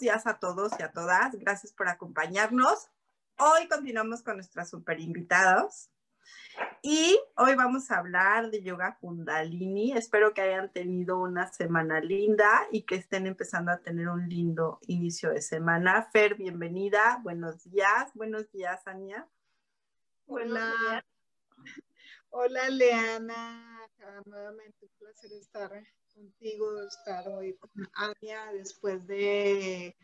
Buenos días a todos y a todas. Gracias por acompañarnos. Hoy continuamos con nuestros super invitados y hoy vamos a hablar de yoga kundalini. Espero que hayan tenido una semana linda y que estén empezando a tener un lindo inicio de semana. Fer, bienvenida. Buenos días. Buenos días, Ania. Hola. Hola, Leana. Nuevamente un placer estar contigo, estar hoy con Ania después de,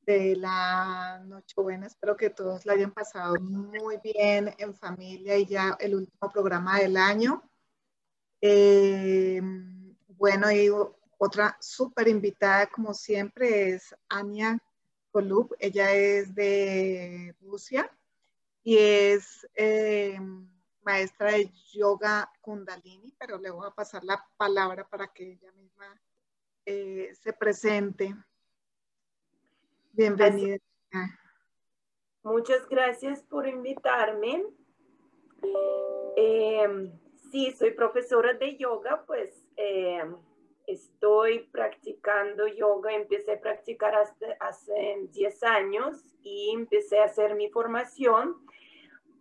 de la Nochebuena. Espero que todos la hayan pasado muy bien en familia y ya el último programa del año. Eh, bueno, y otra súper invitada, como siempre, es Ania Kolub. Ella es de Rusia y es eh, maestra de yoga kundalini, pero le voy a pasar la palabra para que ella misma eh, se presente. Bienvenida. Muchas gracias por invitarme. Eh, sí, soy profesora de yoga, pues eh, estoy practicando yoga, empecé a practicar hace 10 años y empecé a hacer mi formación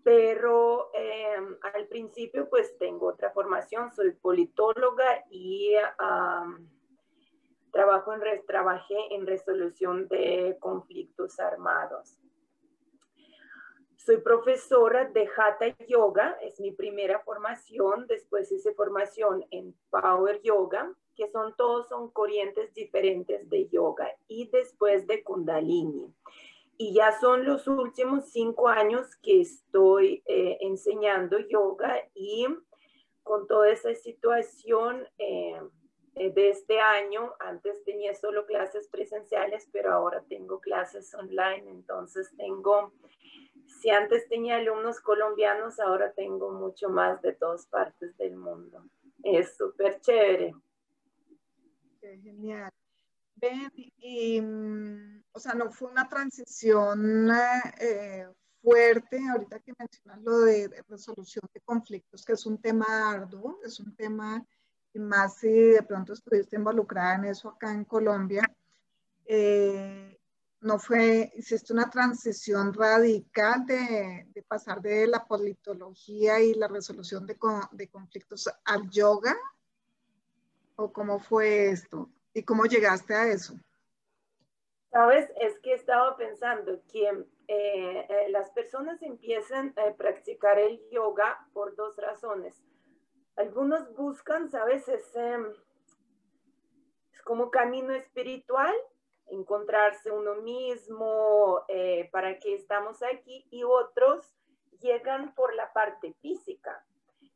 pero em, al principio pues tengo otra formación, soy politóloga y trabajo en, trabajé en resolución de conflictos armados. Soy profesora de Hatha Yoga, es mi primera formación, después hice formación en Power Yoga, que son todos son corrientes diferentes de yoga, y después de Kundalini y ya son los últimos cinco años que estoy eh, enseñando yoga y con toda esa situación eh, eh, de este año, antes tenía solo clases presenciales, pero ahora tengo clases online, entonces tengo, si antes tenía alumnos colombianos, ahora tengo mucho más de todas partes del mundo. Es súper chévere. Qué genial. Ven, y, mm, o sea, no fue una transición eh, fuerte, ahorita que mencionas lo de, resolución de conflictos, que es un tema arduo, es un tema, y más si de pronto estuviste involucrada en eso acá en Colombia, eh, no fue, hiciste una transición radical de, pasar de la politología y la resolución de, de conflictos al yoga, o cómo fue esto? ¿Y cómo llegaste a eso? Sabes, es que estaba pensando que eh, eh, las personas empiezan a practicar el yoga por dos razones. Algunos buscan, sabes, es, es como camino espiritual, encontrarse uno mismo, eh, para que estamos aquí, y otros llegan por la parte física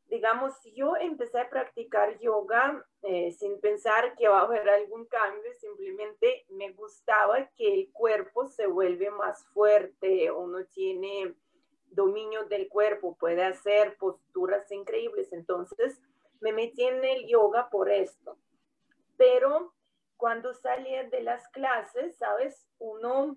digamos, yo empecé a practicar yoga eh, sin pensar que va a haber algún cambio, simplemente me gustaba que el cuerpo se vuelve más fuerte, uno tiene dominio del cuerpo, puede hacer posturas increíbles, entonces me metí en el yoga por esto. Pero cuando salía de las clases, ¿sabes? Uno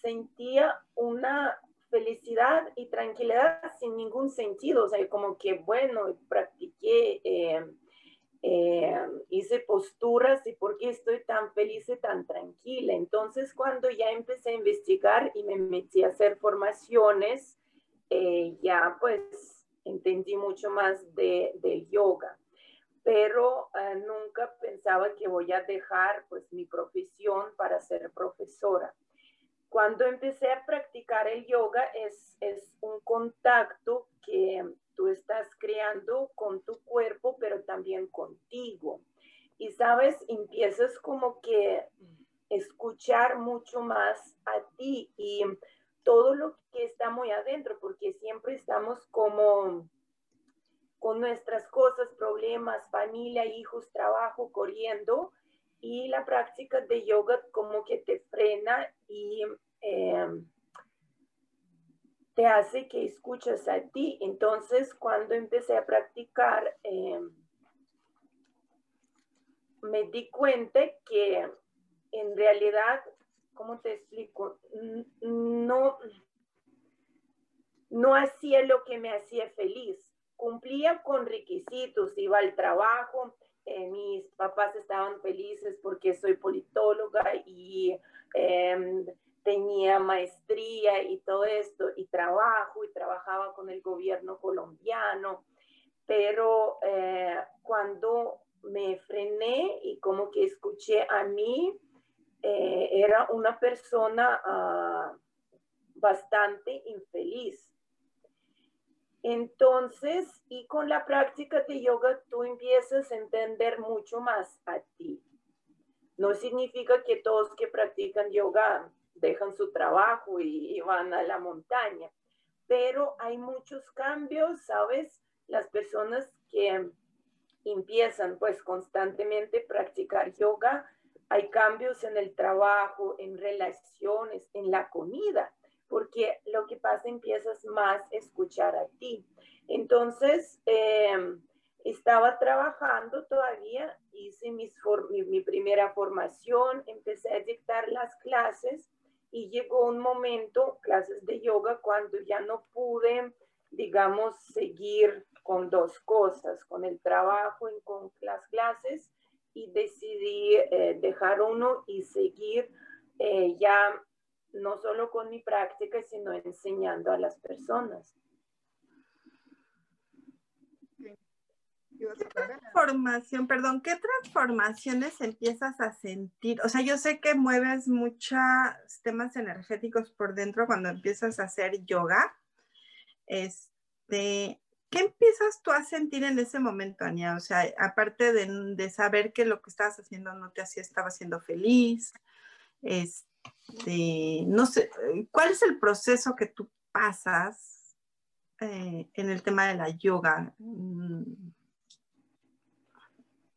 sentía una felicidad y tranquilidad sin ningún sentido, o sea, como que, bueno, practiqué, eh, eh, hice posturas y por qué estoy tan feliz y tan tranquila. Entonces, cuando ya empecé a investigar y me metí a hacer formaciones, eh, ya pues entendí mucho más de, de yoga. Pero nunca pensaba que voy a dejar pues mi profesión para ser profesora cuando empecé a practicar el yoga es, es un contacto que tú estás creando con tu cuerpo, pero también contigo. Y sabes, empiezas como que escuchar mucho más a ti y todo lo que está muy adentro, porque siempre estamos como con nuestras cosas, problemas, familia, hijos, trabajo, corriendo, y la práctica de yoga como que te frena y em, te hace que escuches a ti. Entonces, cuando empecé a practicar, em, me di cuenta que en realidad, ¿cómo te explico? No, no hacía lo que me hacía feliz. Cumplía con requisitos, iba al trabajo, eh, mis papás estaban felices porque soy politóloga y em, tenía maestría y todo esto, y trabajo, y trabajaba con el gobierno colombiano, pero eh, cuando me frené y como que escuché a mí, eh, era una persona ah, bastante infeliz. Entonces, y con la práctica de yoga, tú empiezas a entender mucho más a ti. No significa que todos que practican yoga dejan su trabajo y, van a la montaña, pero hay muchos cambios, ¿sabes? Las personas que empiezan pues constantemente a practicar yoga, hay cambios en el trabajo, en relaciones, en la comida, porque lo que pasa empiezas más a escuchar a ti. Entonces, em, estaba trabajando todavía, hice mi, mi primera formación, empecé a dictar las clases y llegó un momento, clases de yoga, cuando ya no pude, digamos, seguir con dos cosas, con el trabajo y con las clases y decidí eh, dejar uno y seguir eh, ya no solo con mi práctica, sino enseñando a las personas. ¿Qué transformación, perdón, qué transformaciones empiezas a sentir? O sea, yo sé que mueves muchos temas energéticos por dentro cuando empiezas a hacer yoga. Este, ¿Qué empiezas tú a sentir en ese momento, Ania? O sea, aparte de, saber que lo que estabas haciendo no te hacía, estaba siendo feliz, este, no sé, ¿cuál es el proceso que tú pasas eh, en el tema de la yoga? Mm.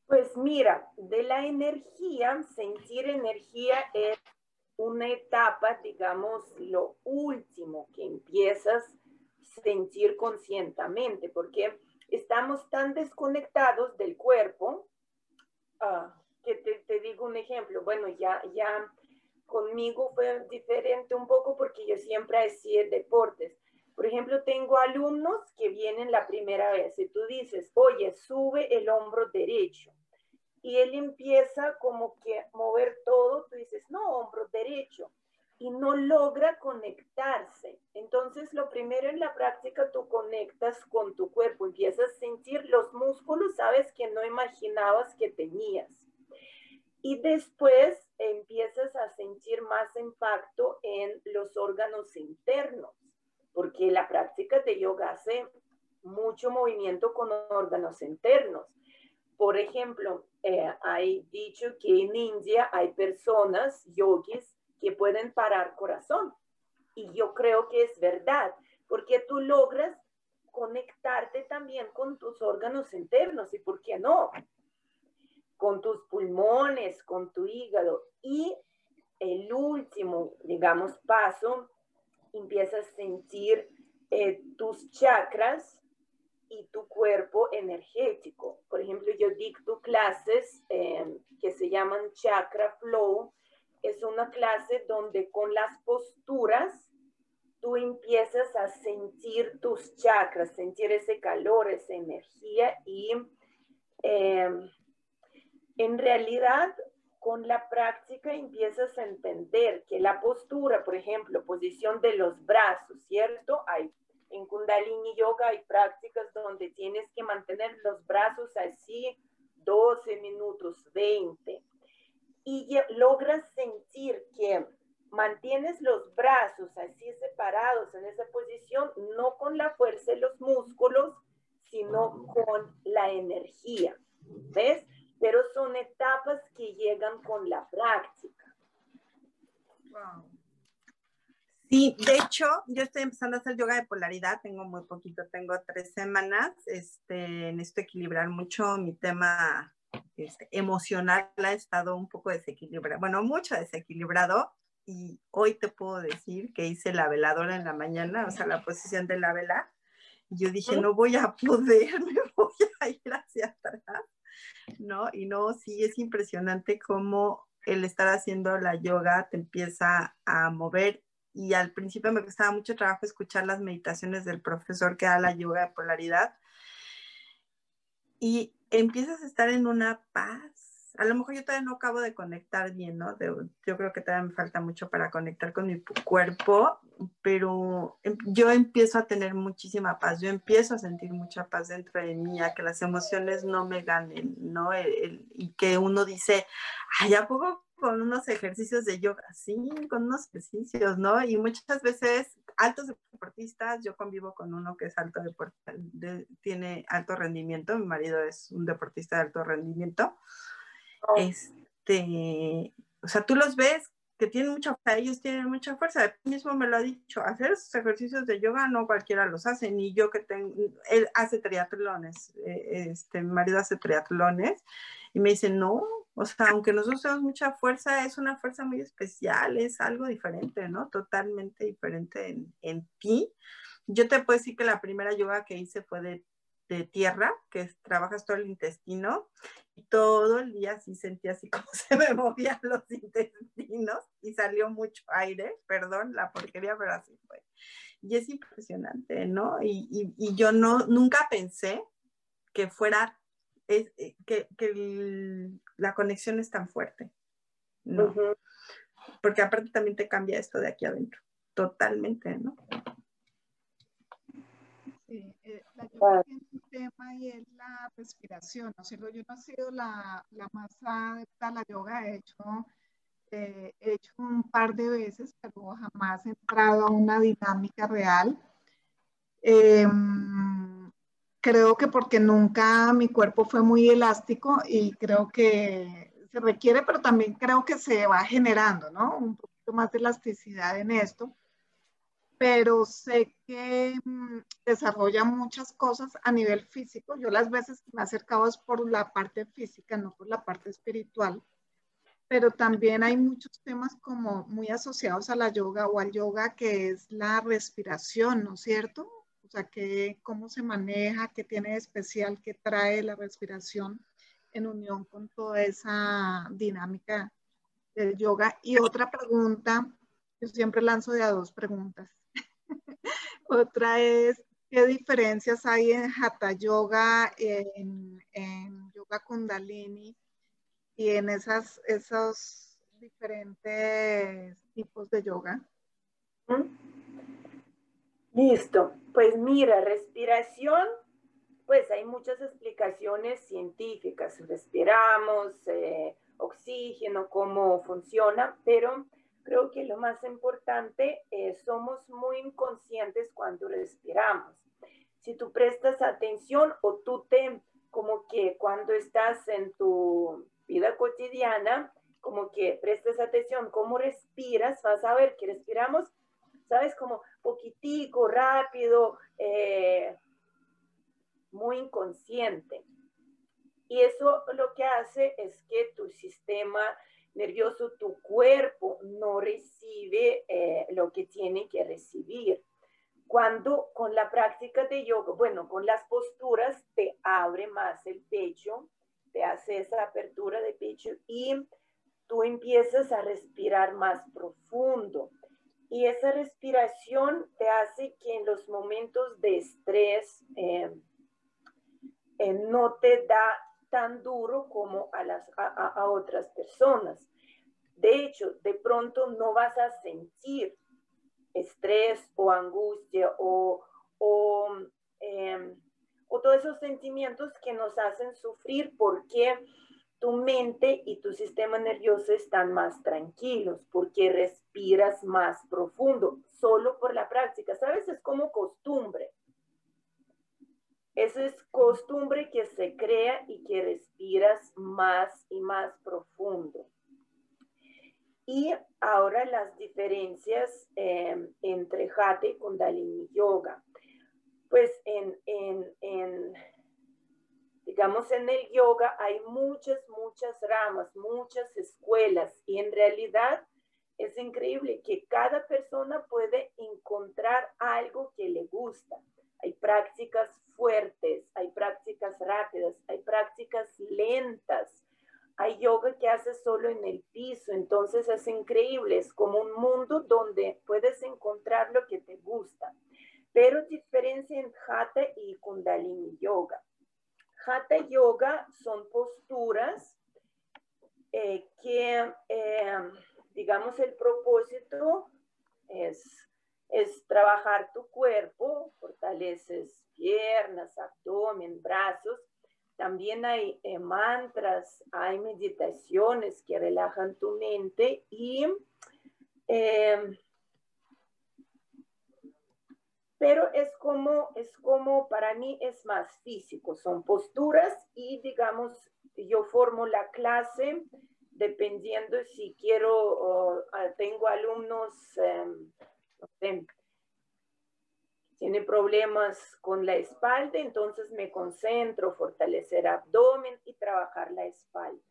Pues mira, de la energía, sentir energía es una etapa, digamos, lo último que empiezas sentir conscientemente, porque estamos tan desconectados del cuerpo, ah, que te, digo un ejemplo, bueno, ya, ya conmigo fue diferente un poco porque yo siempre hacía deportes. Por ejemplo, tengo alumnos que vienen la primera vez y tú dices, oye, sube el hombro derecho. Y él empieza como que mover todo, tú dices, no, hombro derecho y no logra conectarse. Entonces, lo primero en la práctica, tú conectas con tu cuerpo, empiezas a sentir los músculos, sabes que no imaginabas que tenías. Y después empiezas a sentir más impacto en los órganos internos, porque la práctica de yoga hace mucho movimiento con órganos internos. Por ejemplo, eh, hay dicho que en India hay personas, yogis, que pueden parar corazón. Y yo creo que es verdad, porque tú logras conectarte también con tus órganos internos y, ¿por qué no? Con tus pulmones, con tu hígado. Y el último, digamos, paso, empiezas a sentir eh, tus chakras y tu cuerpo energético. Por ejemplo, yo dicto clases eh, que se llaman chakra flow, es una clase donde con las posturas tú empiezas a sentir tus chakras, sentir ese calor, esa energía y em, en realidad con la práctica empiezas a entender que la postura, por ejemplo, posición de los brazos, ¿cierto? Hay en Kundalini Yoga hay prácticas donde tienes que mantener los brazos así 12 minutos, 20 y logras sentir que mantienes los brazos así separados en esa posición, no con la fuerza de los músculos, sino con la energía. ¿Ves? Pero son etapas que llegan con la práctica. Wow. Sí, de hecho, yo estoy empezando a hacer yoga de polaridad, tengo muy poquito, tengo tres semanas, este, necesito equilibrar mucho mi tema este, emocional, ha estado un poco desequilibrado, bueno, mucho desequilibrado, y hoy te puedo decir que hice la veladora en la mañana, o sea, la posición de la vela, y yo dije, no voy a poder, me voy a ir hacia atrás, ¿no? Y no, sí, es impresionante cómo el estar haciendo la yoga te empieza a mover y al principio me costaba mucho trabajo escuchar las meditaciones del profesor que da la yoga de polaridad y empiezas a estar en una paz a lo mejor yo todavía no acabo de conectar bien, ¿no? yo creo que todavía me falta mucho para conectar con mi cuerpo, pero em, yo empiezo a tener muchísima paz, yo empiezo a sentir mucha paz dentro de mí, a que las emociones no me ganen, ¿no? y que uno dice, ay, ¿a poco con unos ejercicios de yoga? Sí, con unos ejercicios, ¿no? Y muchas veces altos deportistas, yo convivo con uno que es alto de, tiene alto rendimiento, mi marido es un deportista de alto rendimiento este, o sea, tú los ves que tienen mucha fuerza, ellos tienen mucha fuerza. Mismo me lo ha dicho, hacer esos ejercicios de yoga no cualquiera los hace, ni yo que tengo, él hace triatlones, eh, este, mi marido hace triatlones, y me dice, no, o sea, aunque nosotros tenemos mucha fuerza, es una fuerza muy especial, es algo diferente, ¿no? Totalmente diferente en, en ti. Yo te puedo decir que la primera yoga que hice fue de de tierra, que trabajas todo el intestino, y todo el día sí sentía así como se me movían los intestinos y salió mucho aire, perdón la porquería, pero así fue. Y es impresionante, ¿no? Y, yo no, nunca pensé que fuera, eh, que, la conexión es tan fuerte, ¿no? Porque aparte también te cambia esto de aquí adentro, totalmente, ¿no? La yoga tiene un tema y es la respiración, ¿no sé, Yo no he sido la, la más adepta a la yoga, he hecho, eh, he hecho un par de veces, pero jamás he entrado a una dinámica real. Em, creo que porque nunca mi cuerpo fue muy elástico y creo que se requiere, pero también creo que se va generando, ¿no? Un poquito más de elasticidad en esto pero sé que mm, desarrolla muchas cosas a nivel físico. Yo las veces me he acercado es por la parte física, no por la parte espiritual, pero también hay muchos temas como muy asociados a la yoga o al yoga, que es la respiración, ¿no es cierto? O sea, que, cómo se maneja, qué tiene de especial, qué trae la respiración en unión con toda esa dinámica del yoga. Y otra pregunta, yo siempre lanzo de a dos preguntas. Otra es, ¿qué diferencias hay en Hatha Yoga, en, Yoga Kundalini y en esas, esos diferentes tipos de yoga? Listo. Pues mira, respiración, pues hay muchas explicaciones científicas. Respiramos, eh, oxígeno, cómo funciona, pero Creo que lo más importante es somos muy inconscientes cuando respiramos. Si tú prestas atención o tú te, como que cuando estás en tu vida cotidiana, como que prestas atención cómo respiras, vas a ver que respiramos, sabes, como poquitico, rápido, eh, muy inconsciente. Y eso lo que hace es que tu sistema nervioso, tu cuerpo no recibe eh, lo que tiene que recibir. Cuando con la práctica de yoga, bueno, con las posturas, te abre más el pecho, te hace esa apertura de pecho y tú empiezas a respirar más profundo. Y esa respiración te hace que en los momentos de estrés eh, eh, no te da tan duro como a, las, a, otras personas. De hecho, de pronto no vas a sentir estrés o angustia o, o, em, o todos esos sentimientos que nos hacen sufrir porque tu mente y tu sistema nervioso están más tranquilos porque respiras más profundo, solo por la práctica. ¿Sabes? Es como costumbre. Eso es costumbre que se crea y que respiras más y más profundo. Y ahora las diferencias em, entre Hatha y Kundalini Yoga. Pues en, en, digamos, en el yoga hay muchas, muchas ramas, muchas escuelas y en realidad es increíble que cada persona puede encontrar algo que le gusta. Hay prácticas fuertes, hay prácticas rápidas, hay prácticas lentas, hay yoga que hace solo en el piso, entonces es increíble, es como un mundo donde puedes encontrar lo que te gusta. Pero diferencia en Hatha y Kundalini Yoga. Hatha Yoga son posturas eh, que, eh, digamos, el propósito es, es trabajar tu cuerpo, fortaleces piernas, abdomen, brazos, también hay eh, mantras, hay meditaciones que relajan tu mente y... Em, pero es como, es como, para mí es más físico, son posturas y digamos, yo formo la clase dependiendo si quiero, tengo alumnos, no sé, tiene problemas con la espalda, entonces me concentro, fortalecer abdomen y trabajar la espalda.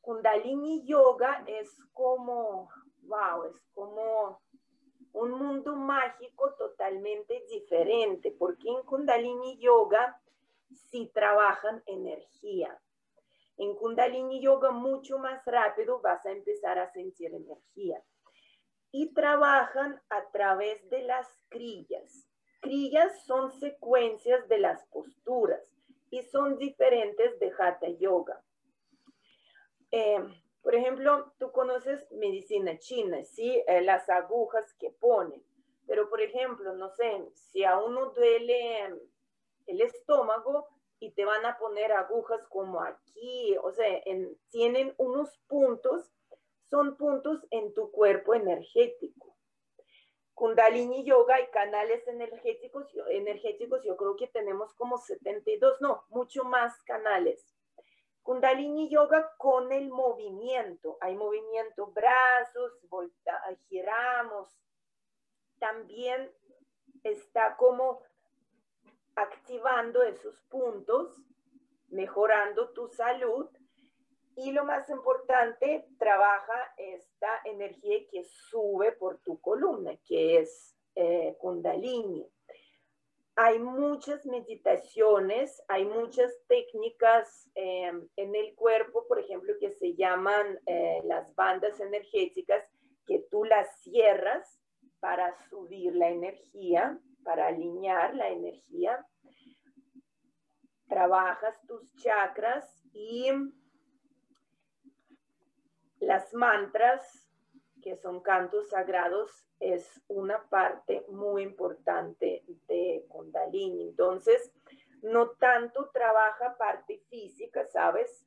Kundalini Yoga es como, wow, es como un mundo mágico totalmente diferente, porque en Kundalini Yoga sí trabajan energía. En Kundalini Yoga mucho más rápido vas a empezar a sentir energía. Y trabajan a través de las crillas. Crillas son secuencias de las posturas y son diferentes de Hatha Yoga. Eh, por ejemplo, tú conoces medicina china, ¿sí? Eh, las agujas que ponen. Pero, por ejemplo, no sé, si a uno duele el estómago y te van a poner agujas como aquí, o sea, tienen unos puntos, son puntos en tu cuerpo energético. Kundalini Yoga y canales energéticos, energéticos, yo creo que tenemos como 72, no, mucho más canales. Kundalini Yoga con el movimiento, hay movimiento, brazos, volta, giramos. También está como activando esos puntos, mejorando tu salud y lo más importante, trabaja esta energía que sube por tu columna, que es eh, kundalini. Hay muchas meditaciones, hay muchas técnicas eh, en el cuerpo, por ejemplo, que se llaman eh, las bandas energéticas, que tú las cierras para subir la energía, para alinear la energía. Trabajas tus chakras y las mantras, que son cantos sagrados, es una parte muy importante de Kundalini. Entonces, no tanto trabaja parte física, ¿sabes?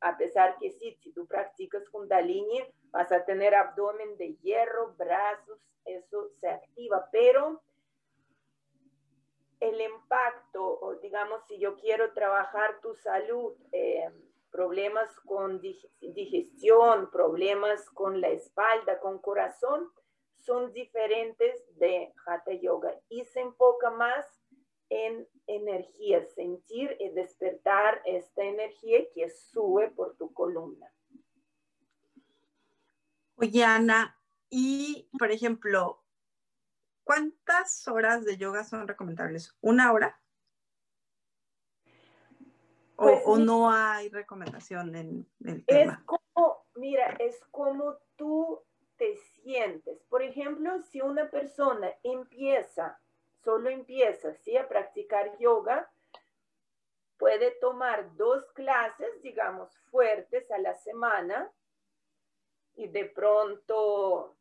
A pesar que sí, si tú practicas Kundalini, vas a tener abdomen de hierro, brazos, eso se activa, pero el impacto, o digamos, si yo quiero trabajar tu salud, eh, problemas con digestión, problemas con la espalda, con corazón, son diferentes de Hatha Yoga y se enfoca más en energía, sentir y despertar esta energía que sube por tu columna. Oye, Ana, y por ejemplo, ¿cuántas horas de yoga son recomendables? ¿Una hora? Pues o, no hay recomendación en el tema? Es como, mira, es como tú te sientes. Por ejemplo, si una persona empieza, solo empieza, ¿sí? A practicar yoga, puede tomar dos clases, digamos, fuertes a la semana y de pronto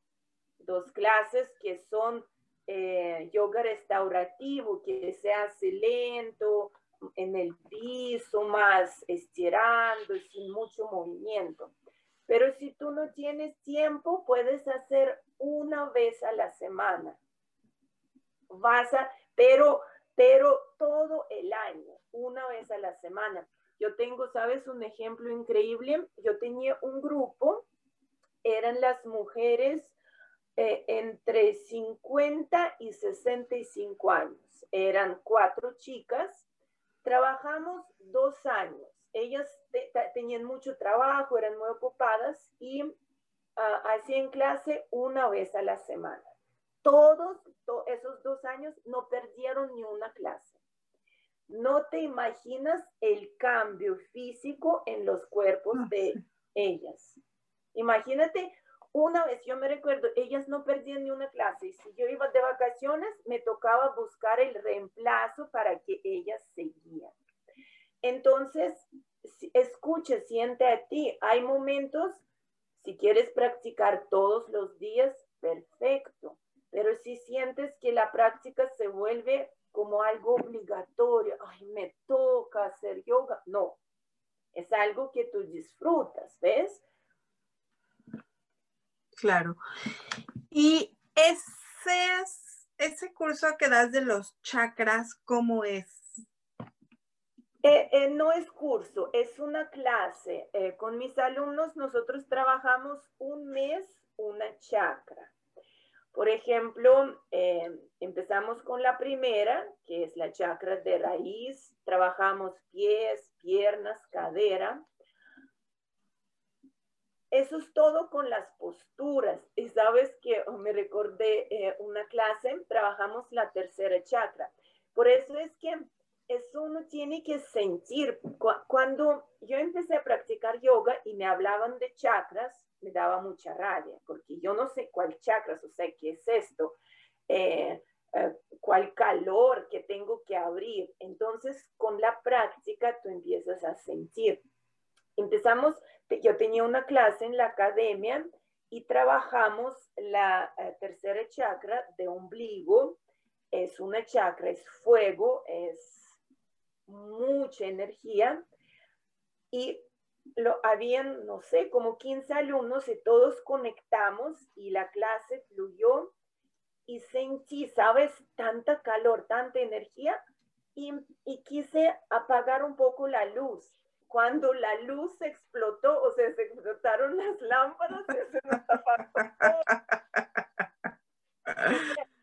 dos clases que son eh, yoga restaurativo, que se hace lento, en el piso, más estirando, sin mucho movimiento. Pero si tú no tienes tiempo, puedes hacer una vez a la semana. Vas a, pero, pero todo el año, una vez a la semana. Yo tengo, ¿sabes? Un ejemplo increíble. Yo tenía un grupo, eran las mujeres eh, entre 50 y 65 años. Eran cuatro chicas. Trabajamos dos años ellas tenían mucho trabajo, eran muy ocupadas y ah, hacían clase una vez a la semana. Todos esos dos años no perdieron ni una clase. No te imaginas el cambio físico en los cuerpos ah, de ellas. Imagínate, una vez yo me recuerdo, ellas no perdían ni una clase y si yo iba de vacaciones, me tocaba buscar el reemplazo para que ellas seguían. Entonces, escuche, siente a ti. Hay momentos, si quieres practicar todos los días, perfecto. Pero si sientes que la práctica se vuelve como algo obligatorio, ay, me toca hacer yoga, no. Es algo que tú disfrutas, ¿ves? Claro. Y ese, ese curso que das de los chakras, ¿cómo es? Eh, eh, no es curso, es una clase. Eh, con mis alumnos nosotros trabajamos un mes una chakra. Por ejemplo, empezamos con la primera, que es la chakra de raíz. Trabajamos pies, piernas, cadera. Eso es todo con las posturas. Y sabes que oh, me recordé una clase, trabajamos la tercera chakra. Por eso es que eso uno tiene que sentir. Cuando yo empecé a practicar yoga y me hablaban de chakras, me daba mucha rabia, porque yo no sé cuál chakras, o sea, qué es esto, eh, eh, cuál calor que tengo que abrir. Entonces, con la práctica, tú empiezas a sentir. Empezamos, yo tenía una clase en la academia y trabajamos la eh, tercera chakra de ombligo. Es una chakra, es fuego, es mucha energía y lo habían, no sé, como 15 alumnos y todos conectamos y la clase fluyó y sentí, ¿sabes? Tanta calor, tanta energía y, y quise apagar un poco la luz. Cuando la luz explotó, o sea, se explotaron las lámparas, se nos apagó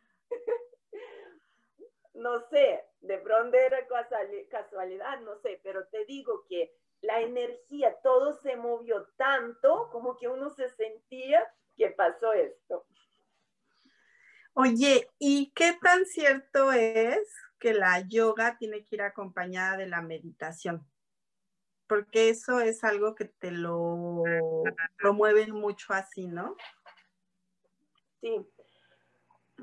no sé, de pronto era casualidad, no sé, pero te digo que la energía, todo se movió tanto como que uno se sentía que pasó esto. Oye, ¿y qué tan cierto es que la yoga tiene que ir acompañada de la meditación? Porque eso es algo que te lo promueven mucho así, ¿no? Sí,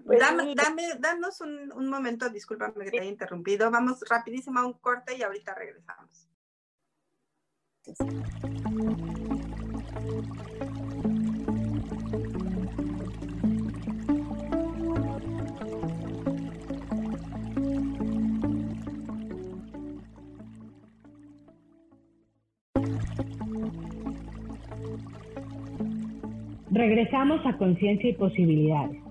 pues dame, dame, danos un, un, momento, discúlpame que te haya interrumpido. Vamos rapidísimo a un corte y ahorita regresamos. Regresamos a Conciencia y Posibilidades.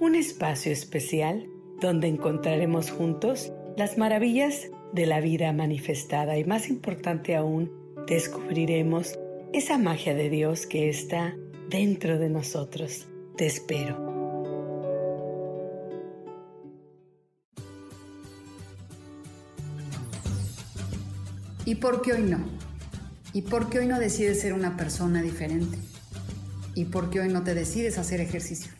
un espacio especial donde encontraremos juntos las maravillas de la vida manifestada y más importante aún, descubriremos esa magia de Dios que está dentro de nosotros. Te espero. ¿Y por qué hoy no? ¿Y por qué hoy no decides ser una persona diferente? ¿Y por qué hoy no te decides hacer ejercicio?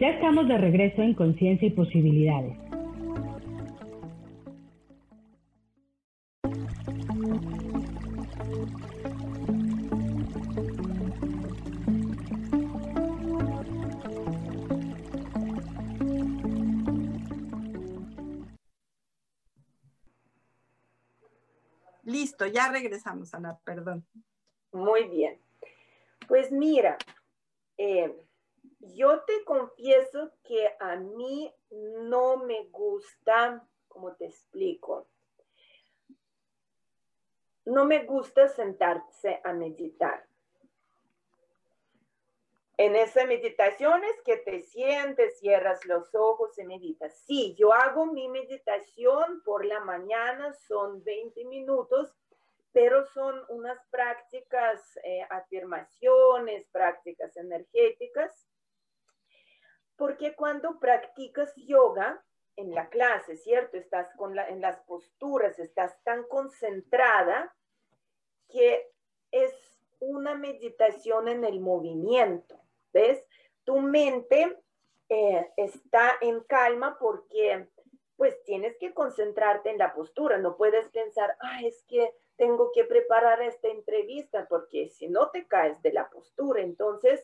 Ya estamos de regreso en Conciencia y Posibilidades. Listo, ya regresamos, Ana, perdón. Muy bien. Pues mira, eh, yo te confieso que a mí no me gusta, como te explico, no me gusta sentarse a meditar. En esa meditación es que te sientes, cierras los ojos y meditas. Sí, yo hago mi meditación por la mañana, son 20 minutos, pero son unas prácticas, eh, afirmaciones, prácticas energéticas, porque cuando practicas yoga en la clase, ¿cierto? Estás con en las posturas, estás tan concentrada que es una meditación en el movimiento, ¿ves? Tu mente eh, está en calma porque pues tienes que concentrarte en la postura, no puedes pensar, ah, es que tengo que preparar esta entrevista porque si no te caes de la postura, entonces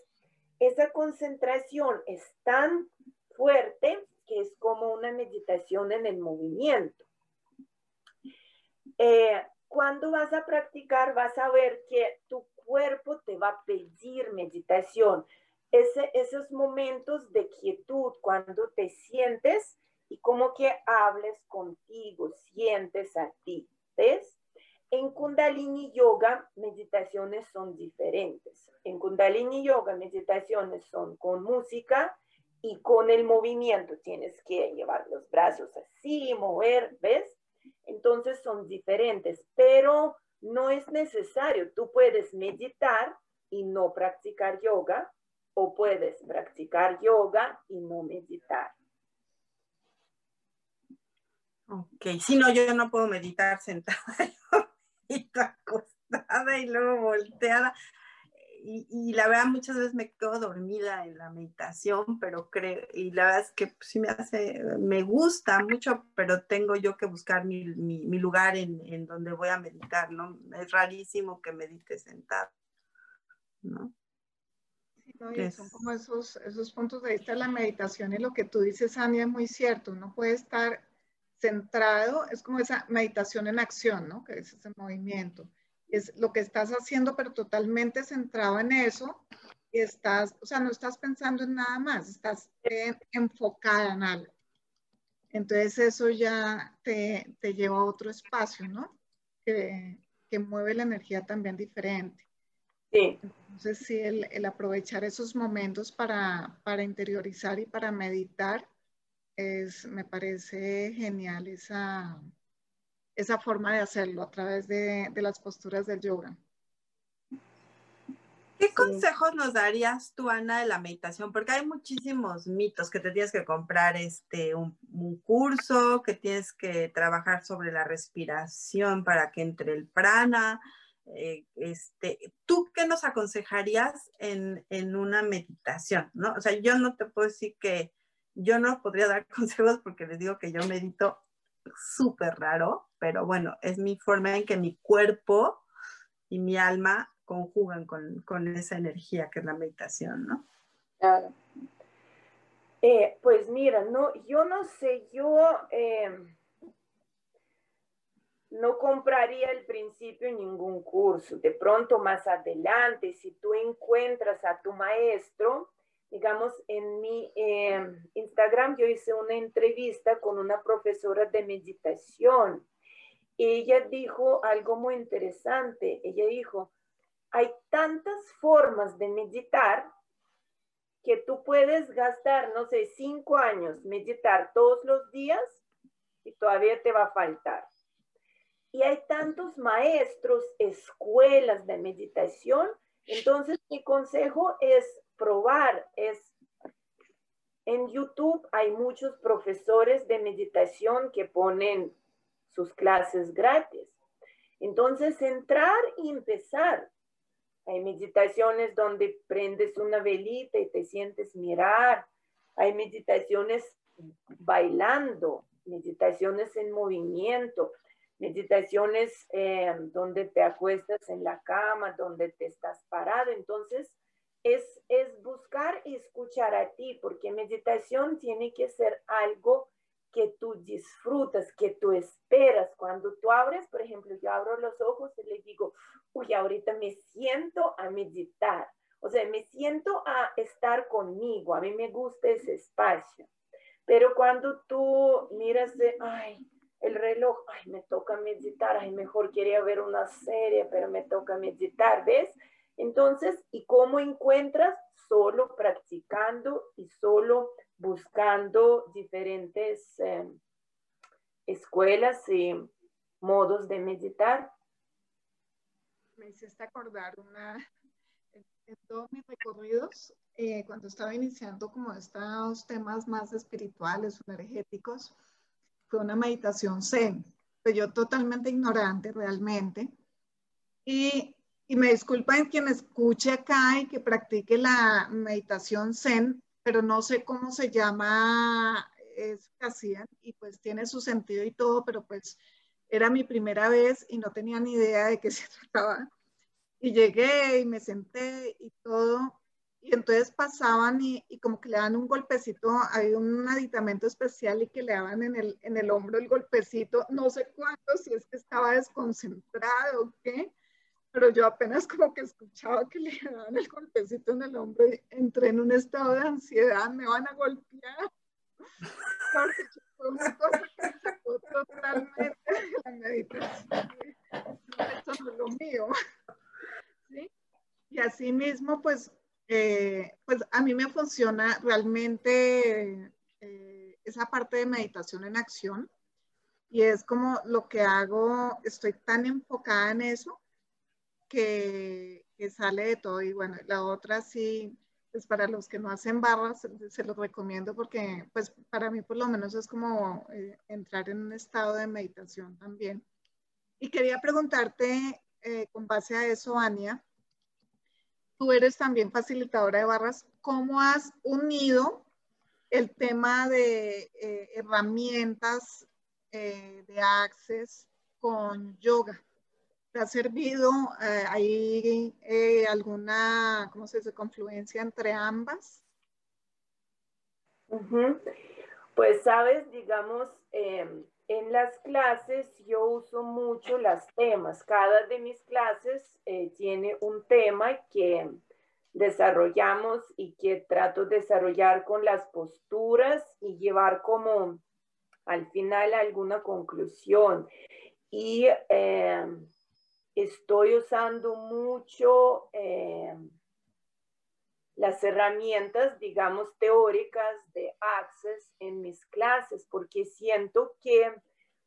esa concentración es tan fuerte que es como una meditación en el movimiento. Eh, cuando vas a practicar, vas a ver que tu cuerpo te va a pedir meditación. Esos momentos de quietud, cuando te sientes y como que hables contigo, sientes a ti, ¿ves? En Kundalini Yoga, meditaciones son diferentes. En Kundalini Yoga, meditaciones son con música y con el movimiento. Tienes que llevar los brazos así, mover, ¿ves? Entonces son diferentes, pero no es necesario. Tú puedes meditar y no practicar yoga o puedes practicar yoga y no meditar. Ok, si no, yo no puedo meditar sentada. y acostada y luego volteada. Y, la verdad muchas veces me quedo dormida en la meditación, pero creo, y la verdad es que pues, sí me hace, me gusta mucho, pero tengo yo que buscar mi, lugar en, donde voy a meditar, ¿no? Es rarísimo que medite sentado, ¿no? son como esos, esos puntos de vista de la meditación y lo que tú dices, Ania, es muy cierto, uno puede estar centrado, es como esa meditación en acción, ¿no? Que es ese movimiento. Es lo que estás haciendo, pero totalmente centrado en eso. Y estás, o sea, no estás pensando en nada más, estás enfocada en algo. Entonces eso ya te, te lleva a otro espacio, ¿no? Que, que, mueve la energía también diferente. Sí. Entonces sí, el, el aprovechar esos momentos para, para interiorizar y para meditar es, me parece genial esa, esa forma de hacerlo a través de, las posturas del yoga. ¿Qué consejos nos darías tú, Ana, de la meditación? Porque hay muchísimos mitos que te tienes que comprar este, un, curso, que tienes que trabajar sobre la respiración para que entre el prana. Eh, este, ¿Tú qué nos aconsejarías en, en, una meditación? ¿no? O sea, yo no te puedo decir que yo no podría dar consejos porque les digo que yo medito súper raro, pero bueno, es mi forma en que mi cuerpo y mi alma conjugan con, esa energía que es la meditación, ¿no? Claro. Eh, pues mira, no, yo no sé, yo em, no compraría al principio ningún curso. De pronto más adelante, si tú encuentras a tu maestro, digamos, en mi em, Instagram yo hice una entrevista con una profesora de meditación. Ella dijo algo muy interesante. Ella dijo, hay tantas formas de meditar que tú puedes gastar, no sé, cinco años, meditar todos los días y todavía te va a faltar. Y hay tantos maestros, escuelas de meditación, entonces mi consejo es probar, es en YouTube hay muchos profesores de meditación que ponen sus clases gratis. Entonces, entrar y empezar. Hay meditaciones donde prendes una velita y te sientes mirar. Hay meditaciones bailando, meditaciones en movimiento, meditaciones eh, donde te acuestas en la cama, donde te estás parado. Entonces, es, es buscar y escuchar a ti, porque meditación tiene que ser algo que tú disfrutas, que tú esperas. Cuando tú abres, por ejemplo, yo abro los ojos y le digo, uy, ahorita me siento a meditar. O sea, me siento a estar conmigo. A mí me gusta ese espacio. Pero cuando tú miras el reloj, ay, me toca meditar, ay, mejor quería ver una serie, pero me toca meditar, ¿ves? Entonces, ¿y cómo encuentras? Solo practicando y solo buscando diferentes eh, escuelas y modos de meditar. Me hiciste acordar una, en, todos mis recorridos, eh, cuando estaba iniciando como estos temas más espirituales energéticos, fue una meditación zen, pero yo totalmente ignorante realmente. Y, y me disculpan quien escuche acá y que practique la meditación zen, pero no sé cómo se llama eso que hacían y pues tiene su sentido y todo, pero pues era mi primera vez y no tenía ni idea de qué se trataba. Y llegué y me senté y todo, y entonces pasaban y, y, como que le daban un golpecito, había un aditamento especial y que le daban en el, en el hombro el golpecito, no sé cuánto, si es que estaba desconcentrado o qué, pero yo apenas como que escuchaba que le daban el golpecito en el hombro y entré en un estado de ansiedad, me van a golpear. Porque fue una cosa que me sacó totalmente de la meditación. Eso no es lo mío. ¿Sí? Y así mismo, pues, eh, pues a mí me funciona realmente eh, esa parte de meditación en acción. Y es como lo que hago, estoy tan enfocada en eso que, sale de todo. Y bueno, la otra sí, pues para los que no hacen barras, se los recomiendo porque pues para mí por lo menos es como eh, entrar en un estado de meditación también. Y quería preguntarte, eh, con base a eso, Ania, tú eres también facilitadora de barras, ¿cómo has unido el tema de eh, herramientas de Access con yoga? Ha servido eh, ahí eh, alguna, ¿cómo se dice?, confluencia entre ambas? Pues sabes, digamos, em, en las clases yo uso mucho las temas. Cada de mis clases eh, tiene un tema que desarrollamos y que trato de desarrollar con las posturas y llevar como al final alguna conclusión. Y em, estoy usando mucho eh, las herramientas, digamos, teóricas de Access en mis clases, porque siento que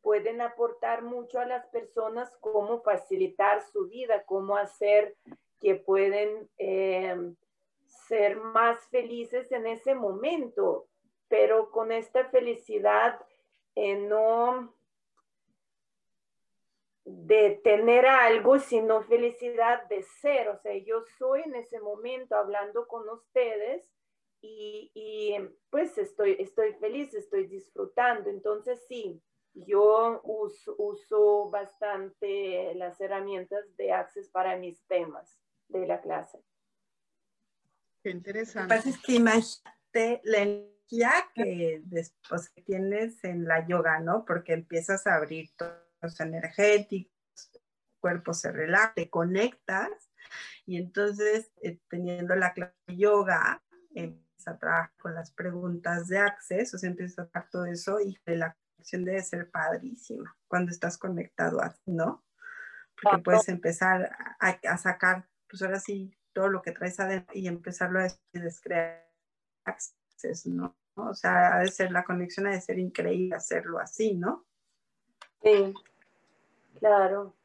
pueden aportar mucho a las personas cómo facilitar su vida, cómo hacer que pueden eh, ser más felices en ese momento, pero con esta felicidad eh, no de tener algo, sino felicidad de ser. O sea, yo soy en ese momento hablando con ustedes y, pues estoy, estoy feliz, estoy disfrutando. Entonces sí, yo uso, uso bastante las herramientas de Access para mis temas de la clase. Qué interesante. Lo que pasa es que imagínate la energía que después tienes en la yoga, ¿no? Porque empiezas a abrir todo energéticos, el cuerpo se relaja, te conectas y entonces eh, teniendo la clase de yoga, empiezas a trabajar con las preguntas de acceso, o sea, empiezas a trabajar todo eso y la conexión debe ser padrísima cuando estás conectado, ¿no? Porque puedes empezar a, a sacar pues ahora sí, todo lo que traes adentro y empezarlo a descrear ¿no? O sea, ha de ser la conexión, ha de ser increíble hacerlo así, ¿no? Sí, claro.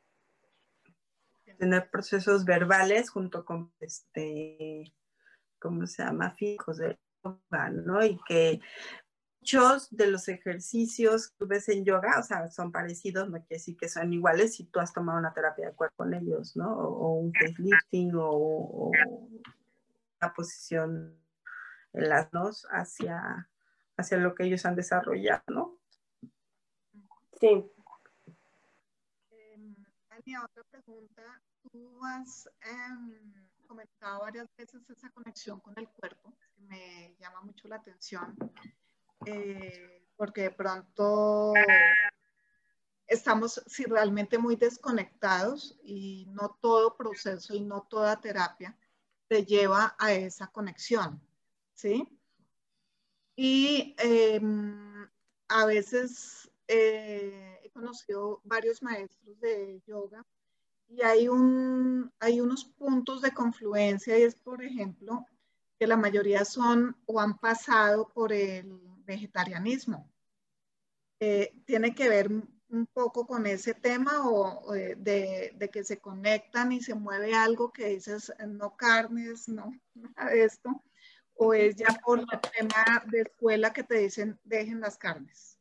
Tener procesos verbales junto con este, ¿cómo se llama? Fijos de yoga, ¿no? Y que muchos de los ejercicios que tú ves en yoga, o sea, son parecidos, no quiere decir que son iguales si tú has tomado una terapia de cuerpo con ellos, ¿no? O, un facelifting o, una posición en las manos hacia, hacia lo que ellos han desarrollado, ¿no? Sí. Eh, otra pregunta. Tú has em, comentado varias veces esa conexión con el cuerpo, me llama mucho la atención. Eh, porque de pronto estamos realmente muy desconectados y no todo proceso y no toda terapia te lleva a esa conexión, ¿sí? Y em, a veces eh, he conocido varios maestros de yoga y hay, un, hay unos puntos de confluencia y es, por ejemplo, que la mayoría son o han pasado por el vegetarianismo. Eh, ¿Tiene que ver un poco con ese tema o, de, que se conectan y se mueve algo que dices, no carnes, no, nada de esto? ¿O es ya por el tema de escuela que te dicen, dejen las carnes?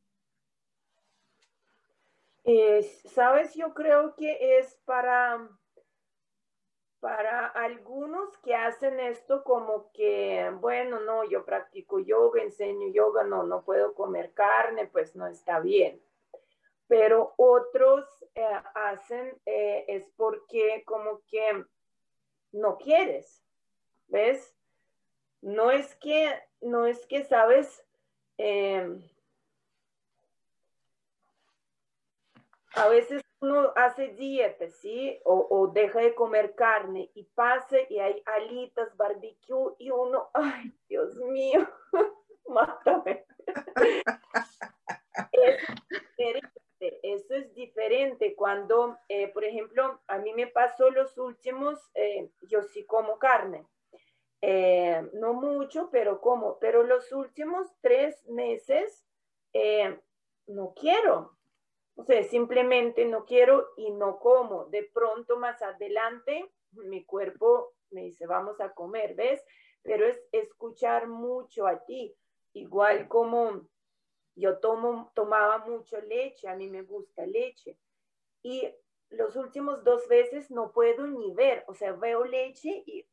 Eh, Sabes, yo creo que es para para algunos que hacen esto como que, bueno, no, yo practico yoga, enseño yoga, no, no puedo comer carne, pues no está bien. Pero otros eh, hacen eh, es porque como que no quieres, ¿ves? No es que, no es que sabes, em, a veces uno hace dieta, ¿sí? O, deja de comer carne y pase y hay alitas, barbecue y uno, ay, Dios mío, mátame. Es diferente, eso es diferente cuando, eh, por ejemplo, a mí me pasó los últimos, eh, yo sí como carne. Eh, no mucho, pero como, pero los últimos tres meses no quiero, o sea, simplemente no quiero y no como. De pronto más adelante mi cuerpo me dice, vamos a comer, ¿ves? Pero es escuchar mucho a ti. Igual como yo tomo, tomaba mucho leche, a mí me gusta leche. Y los últimos dos veces no puedo ni ver, o sea, veo leche y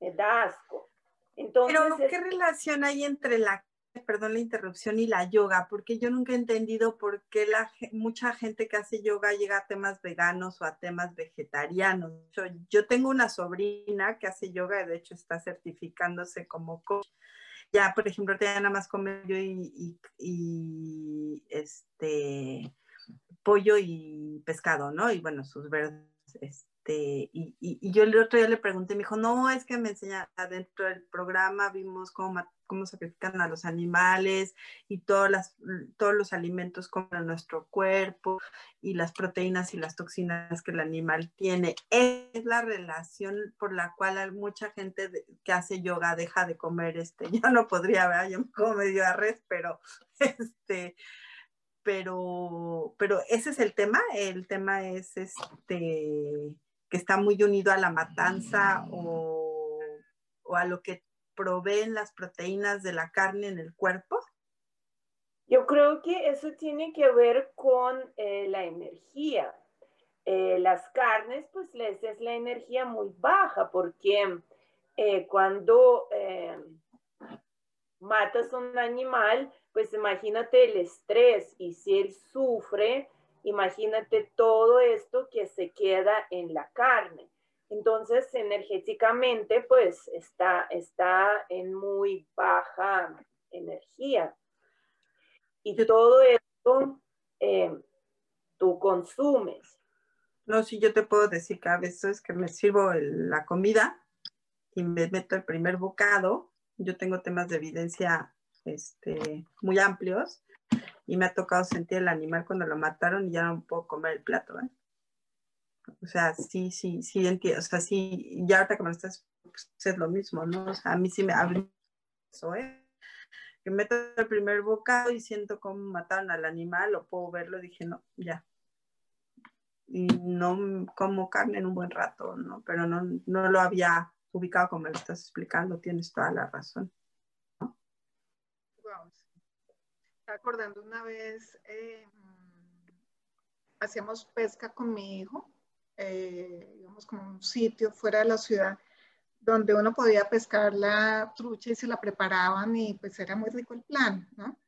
me da asco. Entonces, Pero, ¿qué relación hay entre la perdón la interrupción, y la yoga, porque yo nunca he entendido por qué la, mucha gente que hace yoga llega a temas veganos o a temas vegetarianos. Yo, tengo una sobrina que hace yoga, y de hecho está certificándose como coach. Ya, por ejemplo, ya nada más come yo y, este pollo y pescado, ¿no? Y bueno, sus verdes, este, y, y, yo el otro día le pregunté, me dijo, no, es que me enseña dentro del programa, vimos cómo cómo sacrifican a los animales y todas las, todos los alimentos en nuestro cuerpo y las proteínas y las toxinas que el animal tiene. Es la relación por la cual mucha gente que hace yoga deja de comer este. Yo no podría, ver, yo me como medio arres, pero este pero, pero ese es el tema, el tema es este está muy unido a la matanza o, o a lo que proveen las proteínas de la carne en el cuerpo? Yo creo que eso tiene que ver con eh, la energía. Eh, las carnes, pues les es la energía muy baja porque eh, cuando matas un animal, pues imagínate el estrés y si él sufre, imagínate todo esto que se queda en la carne. Entonces, energéticamente, pues está, está en muy baja energía. Y todo esto eh, tú consumes. No, sí, yo te puedo decir que a veces que me sirvo la comida y me meto el primer bocado. Yo tengo temas de evidencia este, muy amplios y me ha tocado sentir el animal cuando lo mataron y ya no puedo comer el plato. ¿eh? O sea, sí, sí, sí entiendo. O sea, sí, ya ahorita que me estás, pues, es lo mismo, ¿no? O sea, a mí sí me abre eso, ¿eh? Que meto el primer bocado y siento cómo mataron al animal, o puedo verlo, dije, no, ya. Y no como carne en un buen rato, ¿no? Pero no, no lo había ubicado como me lo estás explicando, tienes toda la razón. Wow. Acordando una vez, eh, hacíamos pesca con mi hijo, eh, digamos como un sitio fuera de la ciudad donde uno podía pescar la trucha y se la preparaban y pues era muy rico el plan, ¿no?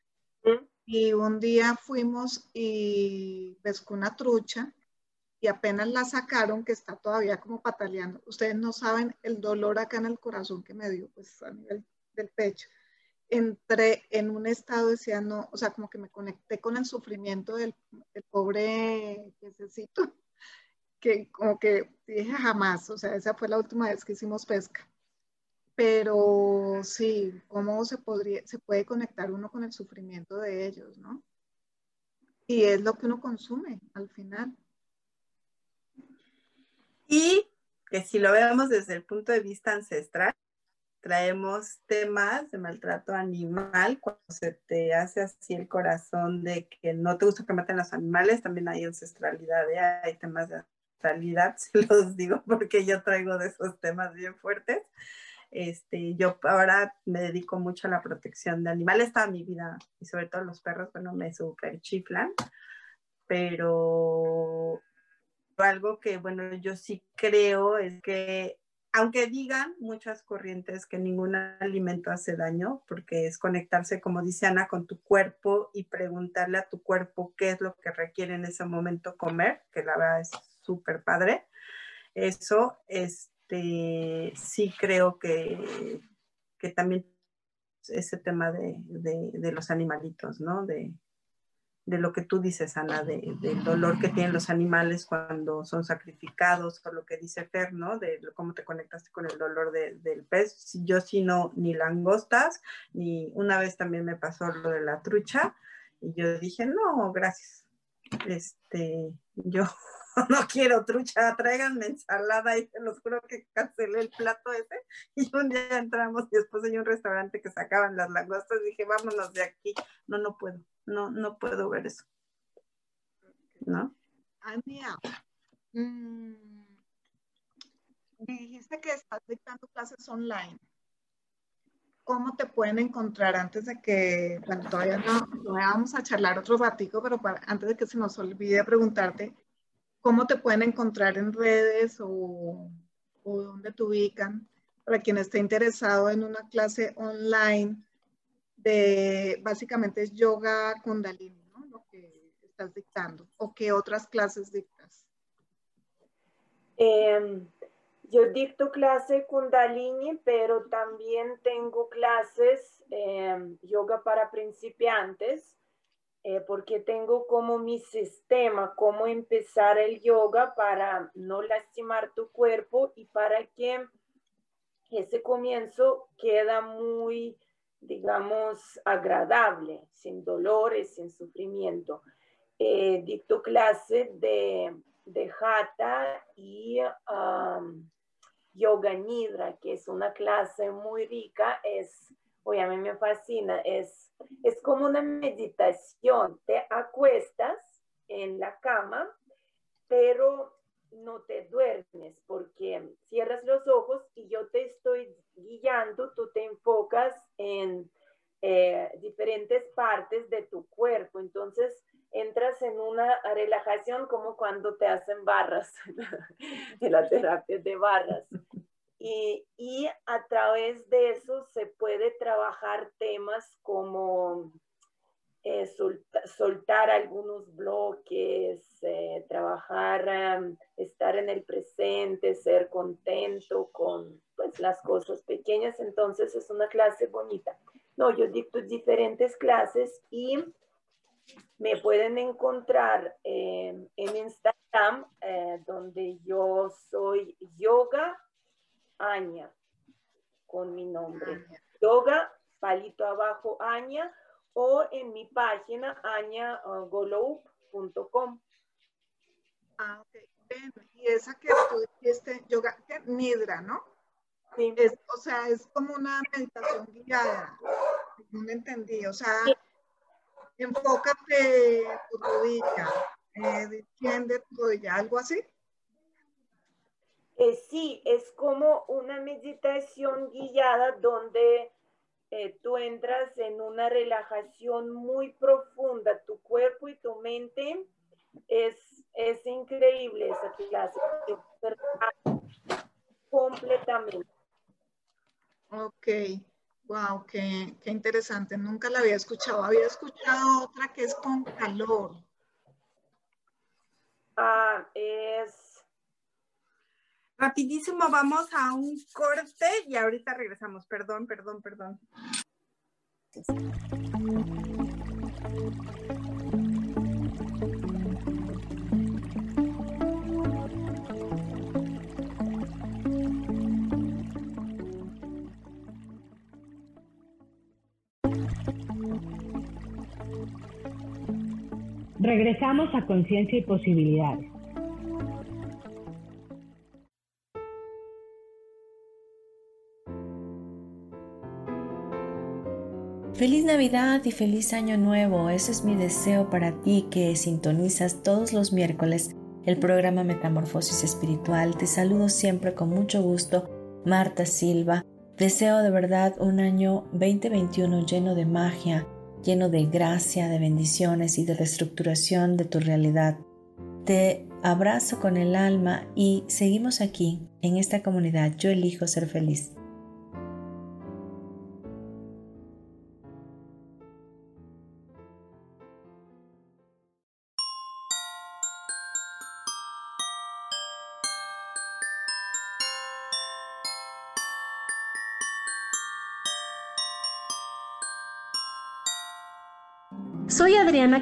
Y un día fuimos y pescó una trucha y apenas la sacaron, que está todavía como pataleando. Ustedes no saben el dolor acá en el corazón que me dio, pues a nivel del pecho. Entré en un estado, decía, no, o sea, como que me conecté con el sufrimiento del, del pobre pececito que como que dije jamás, o sea, esa fue la última vez que hicimos pesca. Pero sí, ¿cómo se, podría, se puede conectar uno con el sufrimiento de ellos, no? Y es lo que uno consume al final. Y que si lo vemos desde el punto de vista ancestral, traemos temas de maltrato animal, cuando se te hace así el corazón de que no te gusta que maten los animales, también hay ancestralidad, ¿eh? hay temas de realidad, se los digo porque yo traigo de esos temas bien fuertes. Este, yo ahora me dedico mucho a la protección de animales toda mi vida y sobre todo los perros, bueno, me super chiflan, pero algo que, bueno, yo sí creo es que aunque digan muchas corrientes que ningún alimento hace daño, porque es conectarse, como dice Ana, con tu cuerpo y preguntarle a tu cuerpo qué es lo que requiere en ese momento comer, que la verdad es súper padre. Eso, este, sí creo que, que también ese tema de, de, los animalitos, ¿no? De, de, lo que tú dices, Ana, del dolor que tienen los animales cuando son sacrificados, por lo que dice Fer, ¿no? De cómo te conectaste con el dolor del pez. Yo sí no, ni langostas, ni una vez también me pasó lo de la trucha, y yo dije, no, gracias. Este, yo no quiero trucha, tráiganme ensalada y te los juro que cancelé el plato ese. Y un día entramos y después hay un restaurante que sacaban las langostas dije, vámonos de aquí. No, no puedo, no, no puedo ver eso. ¿No? Ania, mm, dijiste que estás dictando clases online. ¿Cómo te pueden encontrar antes de que, bueno, todavía no, vamos a charlar otro ratico, pero antes de que se nos olvide preguntarte, cómo te pueden encontrar en redes o, dónde te ubican para quien esté interesado en una clase online de básicamente es yoga kundalini. Lo que estás dictando o qué otras clases dictas. Em, yo dicto clase kundalini, pero también tengo clases eh, yoga para principiantes eh, porque tengo como mi sistema, cómo empezar el yoga para no lastimar tu cuerpo y para que ese comienzo queda muy, digamos, agradable, sin dolores, sin sufrimiento. Eh, dicto clase de, de Hatha y um, Yoga Nidra, que es una clase muy rica, es, oye, a mí me fascina, es es como una meditación. Te acuestas en la cama, pero no te duermes porque cierras los ojos y yo te estoy guiando, tú te enfocas en eh, diferentes partes de tu cuerpo. Entonces entras en una relajación como cuando te hacen barras, en la terapia de barras. Y, a través de eso se puede trabajar temas como eh, soltar algunos bloques, eh, trabajar, estar en el presente, ser contento con pues, las cosas pequeñas. Entonces es una clase bonita. No, yo dicto diferentes clases y me pueden encontrar en Instagram, eh, donde yo soy yoga Aña, con mi nombre. Yoga, palito abajo, Aña, o en mi página añagoloub.com. Ah, ok. y esa que tú dijiste, yoga, nidra, ¿no? Sí. o sea, es como una meditación guiada. No entendí. O sea, enfócate en tu rodilla, eh, tu rodilla, algo así. Eh, sí, es como una meditación guiada donde eh, tú entras en una relajación muy profunda. Tu cuerpo y tu mente es, es increíble esa clase. Completamente. Ok, wow, qué, qué interesante. Nunca la había escuchado. Había escuchado otra que es con calor. Ah, es Rapidísimo, vamos a un corte y ahorita regresamos. Perdón, perdón, perdón. Regresamos a Conciencia y Posibilidades. Feliz Navidad y feliz Año Nuevo. Ese es mi deseo para ti que sintonizas todos los miércoles el programa Metamorfosis Espiritual. Te saludo siempre con mucho gusto, Marta Silva. Deseo de verdad un año 2021 lleno de magia, lleno de gracia, de bendiciones y de reestructuración de tu realidad. Te abrazo con el alma y seguimos aquí, en esta comunidad. Yo elijo ser feliz.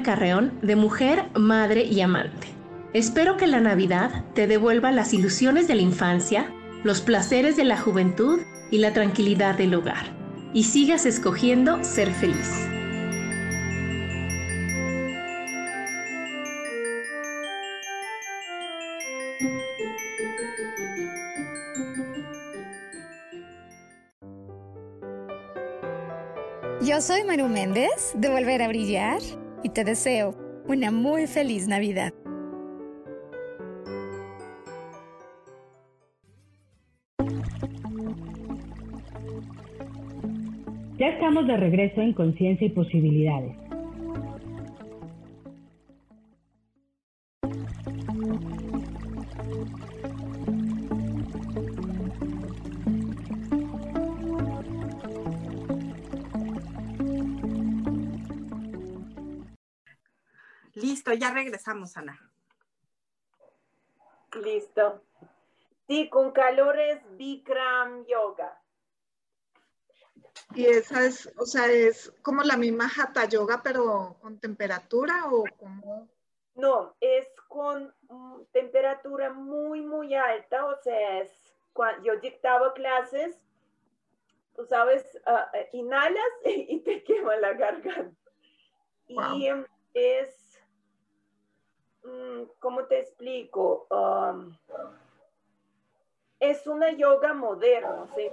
Carreón, de Mujer, Madre y Amante. Espero que la Navidad te devuelva las ilusiones de la infancia, los placeres de la juventud y la tranquilidad del hogar, y sigas escogiendo ser feliz. Yo soy Maru Méndez de Volver a Brillar y te deseo una muy feliz Navidad. Ya estamos de regreso en Conciencia y Posibilidades. Ya regresamos, Ana. Listo. Sí, con calor es Bikram Yoga. Y esa es, o sea, es como la misma Hatha Yoga, pero con temperatura o como... No, es con mm, temperatura muy, muy alta, o sea, es cuando yo dictaba clases, tú sabes, eh, inhalas y te quema la garganta. Y es ¿cómo te explico? Um, es una yoga moderna, ¿sí?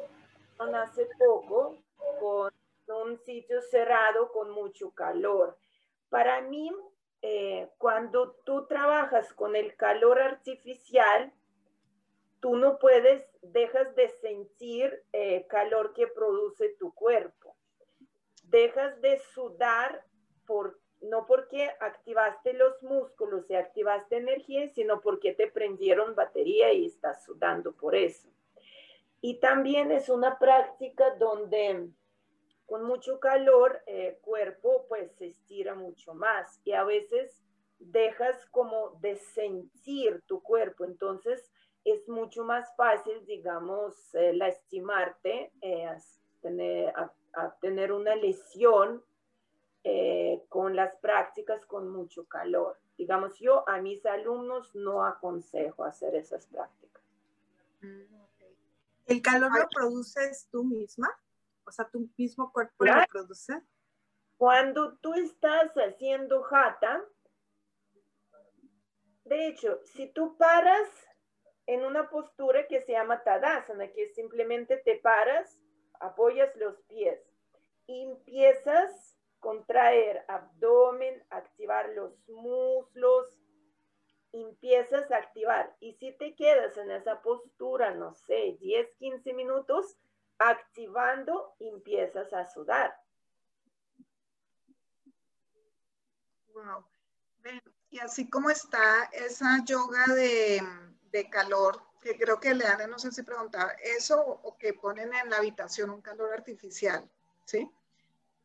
hace poco con un sitio cerrado con mucho calor. Para mí, eh, cuando tú trabajas con el calor artificial, tú no puedes, dejas de sentir eh, calor que produce tu cuerpo. Dejas de sudar por no porque activaste los músculos y activaste energía, sino porque te prendieron batería y estás sudando por eso. Y también es una práctica donde con mucho calor el eh, cuerpo pues se estira mucho más y a veces dejas como de sentir tu cuerpo, entonces es mucho más fácil, digamos, eh, lastimarte, eh, tener, a tener una lesión eh, con las prácticas con mucho calor. Digamos, yo a mis alumnos no aconsejo hacer esas prácticas. ¿El calor lo produces tú misma? O sea, tu mismo cuerpo lo produce. Cuando tú estás haciendo jata, de hecho, si tú paras en una postura que se llama Tadasana, que simplemente te paras, apoyas los pies y empiezas contraer abdomen, activar los muslos, empiezas a activar. Y si te quedas en esa postura, no sé, 10, 15 minutos, activando, empiezas a sudar. Wow. Y así como está esa yoga de, de calor, que creo que Leana, no sé si preguntaba, eso o que ponen en la habitación un calor artificial, ¿sí?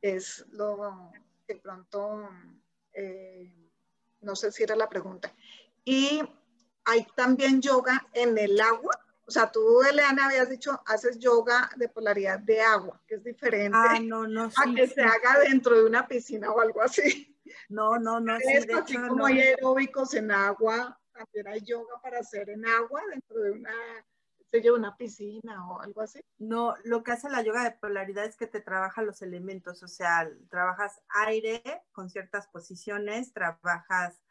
Es lo que pronto, eh, no sé si era la pregunta. Y hay también yoga en el agua. O sea, tú, Leana, habías dicho, haces yoga de polaridad de agua, que es diferente ah, no, no, a que se haga dentro de una piscina o algo así. No, no, no. Sí, de así como hay aeróbicos en agua, también hay yoga para hacer en agua dentro de una, se una piscina o algo así. No, lo que hace la yoga de polaridad es que te trabaja los elementos, o sea, trabajas aire con ciertas posiciones, trabajas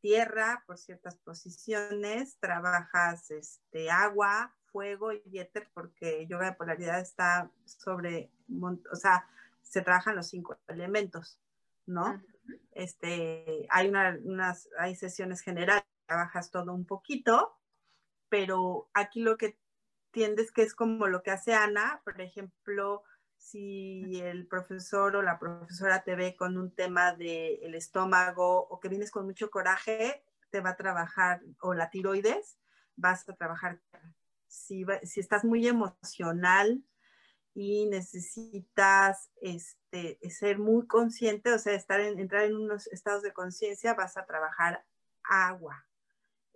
tierra por ciertas posiciones, trabajas este, agua, fuego y éter, porque yoga de polaridad está sobre, o sea, se trabajan los cinco elementos, ¿no? Este, hay unas, hay sesiones generales, trabajas todo un poquito, pero aquí lo que tiendes que es como lo que hace Ana, por ejemplo, si el profesor o la profesora te ve con un tema del estómago o que vienes con mucho coraje, te va a trabajar, o la tiroides, vas a trabajar. Si, si estás muy emocional, y necesitas este, ser muy consciente, o sea, estar en, entrar en unos estados de conciencia, vas a trabajar agua.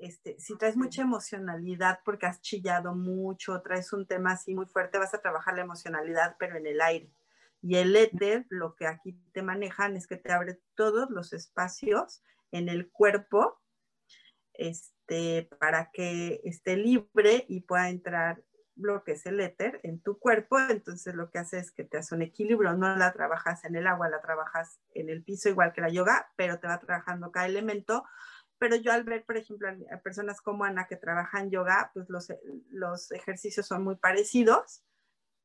Este, si traes mucha emocionalidad porque has chillado mucho, traes un tema así muy fuerte, vas a trabajar la emocionalidad, pero en el aire. Y el éter, lo que aquí te manejan es que te abre todos los espacios en el cuerpo este, para que esté libre y pueda entrar lo que es el éter en tu cuerpo, entonces lo que hace es que te hace un equilibrio, no la trabajas en el agua, la trabajas en el piso igual que la yoga, pero te va trabajando cada elemento. Pero yo al ver, por ejemplo, a personas como Ana que trabajan yoga, pues los, los ejercicios son muy parecidos,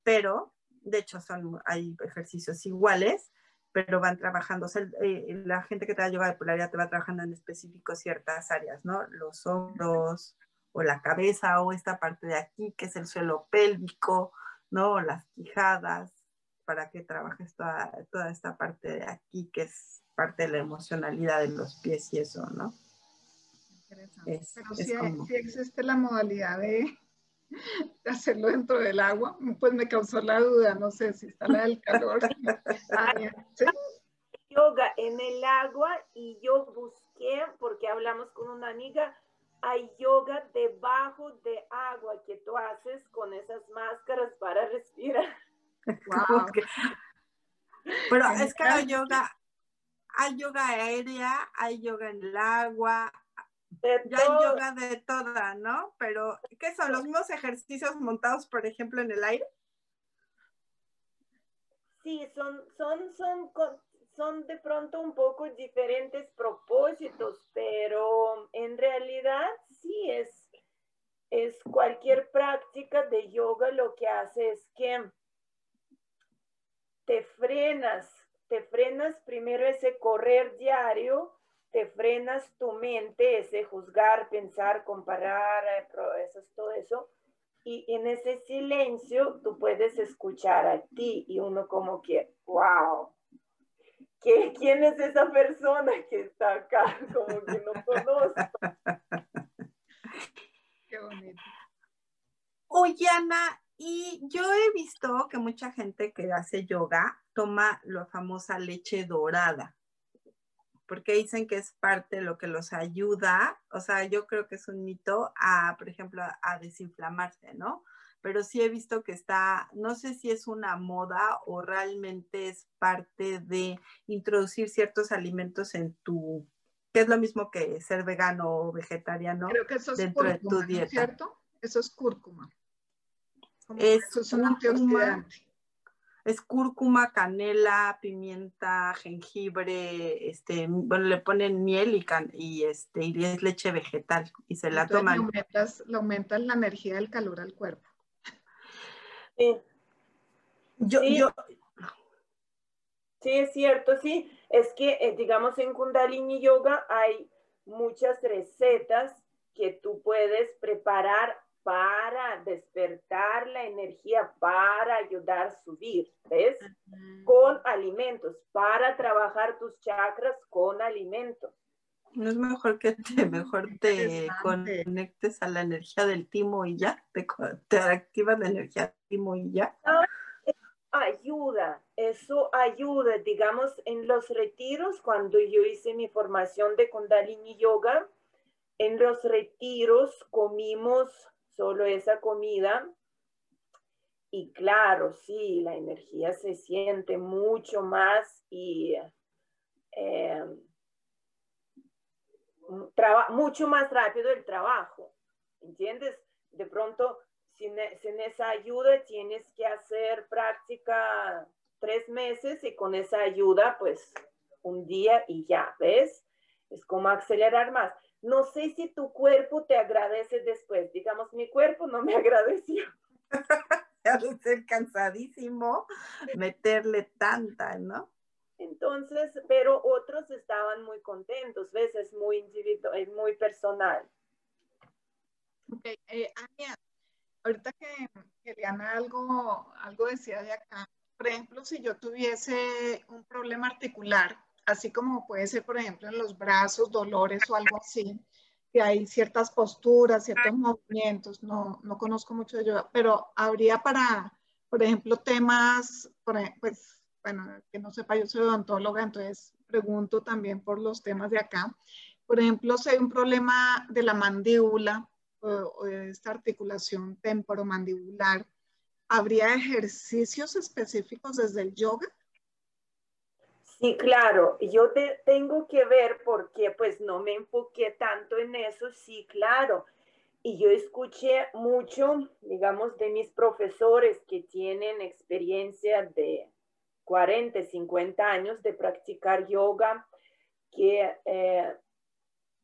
pero de hecho son, hay ejercicios iguales, pero van trabajando, o eh, la gente que da yoga de polaridad te va trabajando en específico ciertas áreas, ¿no? Los hombros, o la cabeza o esta parte de aquí, que es el suelo pélvico, ¿no? las quijadas, para que trabajes toda, toda esta parte de aquí, que es parte de la emocionalidad de los pies y eso, ¿no? Pero si, existe la modalidad de, hacerlo dentro del agua, pues me causó la duda, no sé si está la del calor. Yoga en el agua y yo busqué, porque hablamos con una amiga, hay yoga debajo de agua que tú haces con esas máscaras para respirar. Wow. Pero es que hay yoga, hay yoga aérea, hay yoga en el agua, ya hay yoga de toda, ¿no? Pero, ¿qué son los mismos ejercicios montados, por ejemplo, en el aire? Sí, son, son, son, son de pronto un poco diferentes propósitos, pero en realidad sí es, es cualquier práctica de yoga lo que hace es que te frenas, te frenas primero ese correr diario, te frenas tu mente, ese juzgar, pensar, comparar, eso es todo eso. Y en ese silencio tú puedes escuchar a ti y uno como que, wow, ¿quién es esa persona que está acá? Como que no conozco. Qué bonito. Oye, Ana, y yo he visto que mucha gente que hace yoga toma la famosa leche dorada, porque dicen que es parte de lo que los ayuda, o sea, yo creo que es un mito a, por ejemplo, a desinflamarse, ¿no? pero sí he visto que está, no sé si es una moda o realmente es parte de introducir ciertos alimentos en tu, que es lo mismo que ser vegano o vegetariano Creo que eso es dentro de tu dieta. ¿cierto? Eso es cúrcuma. es, eso es un antioxidante. Es cúrcuma, canela, pimienta, jengibre, este, bueno, le ponen miel y, can, y, este, y es leche vegetal y se la toman. Le aumentas, la energía del calor al cuerpo. Sí. Yo, sí. yo, sí, es cierto, sí. Es que, eh, digamos, en Kundalini Yoga hay muchas recetas que tú puedes preparar para despertar la energía, para ayudar a subir, ¿ves? Con alimentos, para trabajar tus chakras con alimentos. No es mejor que te, mejor te conectes a la energía del timo y ya, te, te activas la energía del timo y ya. Ah, ayuda, eso ayuda, digamos, en los retiros, cuando yo hice mi formación de Kundalini Yoga, en los retiros comimos solo esa comida. Y claro, sí, la energía se siente mucho más y eh, mucho más rápido el trabajo. ¿Entiendes? De pronto, sin, sin esa ayuda tienes que hacer práctica tres meses y con esa ayuda, pues un día y ya, ¿ves? Es como acelerar más no sé si tu cuerpo te agradece después. Digamos, mi cuerpo no me agradeció. de ser cansadísimo meterle tanta, ¿no? Entonces, pero otros estaban muy contentos, ¿ves? Es muy individual, es muy personal. Ok, eh, Ania, ahorita que, que algo, algo decía de acá, por ejemplo, si yo tuviese un problema articular, así como puede ser, por ejemplo, en los brazos, dolores o algo así, que hay ciertas posturas, ciertos movimientos, no, no conozco mucho de yoga, pero habría para, por ejemplo, temas, pues, bueno, que no sepa, yo soy odontóloga, entonces pregunto también por los temas de acá. Por ejemplo, si hay un problema de la mandíbula o, o de esta articulación temporomandibular, ¿habría ejercicios específicos desde el yoga? Sí, claro, yo te, tengo que ver porque pues no me enfoqué tanto en eso, sí, claro. Y yo escuché mucho, digamos, de mis profesores que tienen experiencia de 40, 50 años de practicar yoga, que eh,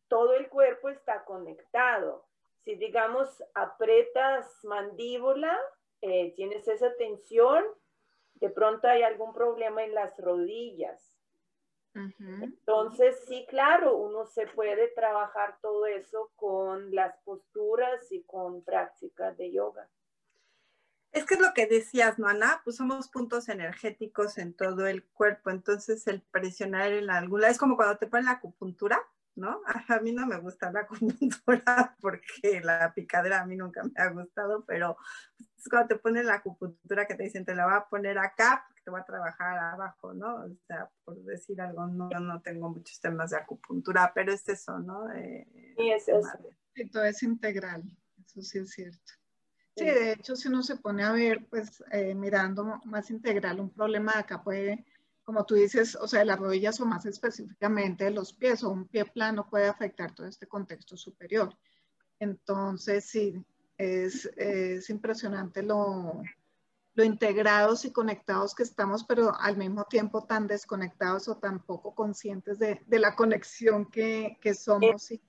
todo el cuerpo está conectado. Si, digamos, apretas mandíbula, eh, tienes esa tensión, de pronto hay algún problema en las rodillas. Entonces, sí, claro, uno se puede trabajar todo eso con las posturas y con prácticas de yoga. Es que es lo que decías, ¿no, Ana? Pues somos puntos energéticos en todo el cuerpo, entonces el presionar en alguna, es como cuando te ponen la acupuntura, ¿no? A mí no me gusta la acupuntura porque la picadera a mí nunca me ha gustado, pero es cuando te ponen la acupuntura que te dicen, te la va a poner acá porque te va a trabajar abajo, ¿no? O sea, por decir algo, no, no tengo muchos temas de acupuntura, pero es eso, ¿no? sí, es eso. todo es integral, eso sí es cierto. Sí, de hecho, si uno se pone a ver, pues eh, mirando más integral, un problema de acá puede como tú dices, o sea, de las rodillas o más específicamente de los pies o un pie plano puede afectar todo este contexto superior. Entonces, sí, es, es impresionante lo, lo, integrados y conectados que estamos, pero al mismo tiempo tan desconectados o tan poco conscientes de, de la conexión que, que somos y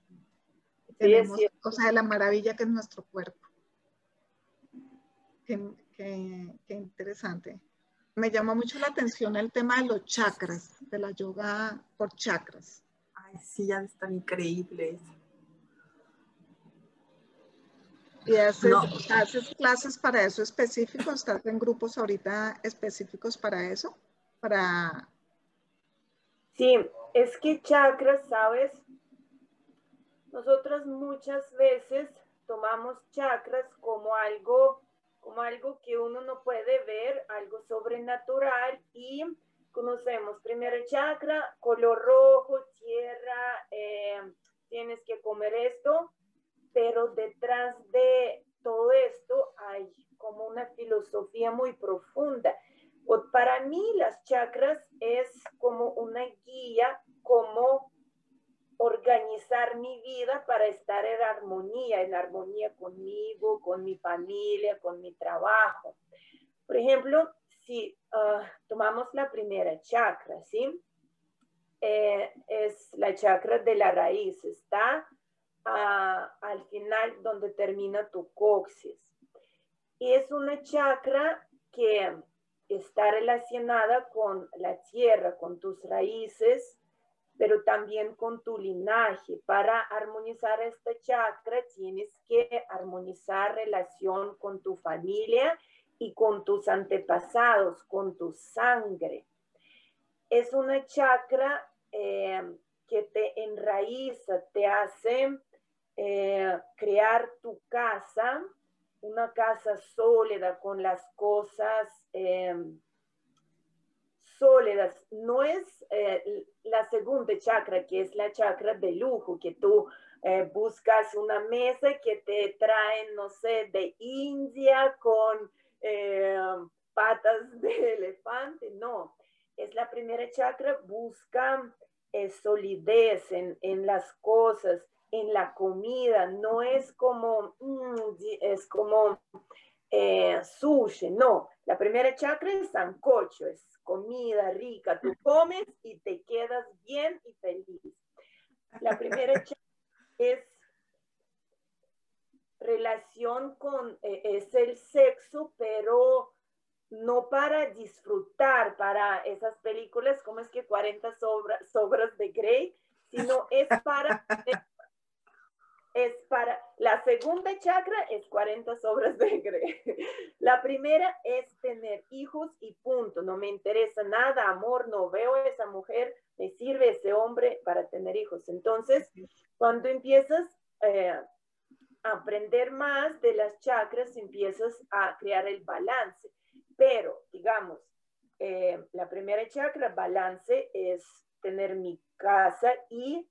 tenemos, o sea, de la maravilla que es nuestro cuerpo. Qué, qué, qué interesante me llama mucho la atención el tema de los chakras, de la yoga por chakras. Ay, sí, ya están increíbles. ¿Y haces, haces, clases para eso específico? ¿Estás en grupos ahorita específicos para eso? Para... Sí, es que chakras, ¿sabes? Nosotros muchas veces tomamos chakras como algo como algo que uno no puede ver, algo sobrenatural y conocemos primero el chakra, color rojo, tierra, eh, tienes que comer esto, pero detrás de todo esto hay como una filosofía muy profunda. Para mí las chakras es como una guía, como organizar mi vida para estar en armonía, en armonía conmigo, con mi familia, con mi trabajo. Por ejemplo, si ah, tomamos la primera chakra, ¿sí? Eh, es la chakra de la raíz, está ah, al final donde termina tu coxis. Y es una chakra que está relacionada con la tierra, con tus raíces, pero también con tu linaje. Para armonizar esta chakra tienes que armonizar relación con tu familia y con tus antepasados, con tu sangre. Es una chakra eh, que te enraiza, te hace eh, crear tu casa, una casa sólida con las cosas eh, No es la segunda chakra, que es la chakra de lujo, que tú buscas una mesa que te traen, no sé, de India con eh, patas de elefante, no. Es la primera chakra, busca eh, solidez en, las cosas, en la comida, no es como, mm, es como eh, sushi, no. La primera chakra es sancocho, es comida rica, tú comes y te quedas bien y feliz. La primera es relación con, eh, es el sexo, pero no para disfrutar, para esas películas como es que 40 sobras, de Grey, sino es para, es, para, la segunda chakra es 40 sobras de Grey. La primera es tener hijos y punto, no me interesa nada, amor, no veo a esa mujer, me sirve ese hombre para tener hijos. Entonces, cuando empiezas... Eh, aprender más de las chakras, empiezas a crear el balance. Pero, digamos, eh, la primera chakra, balance, es tener mi casa y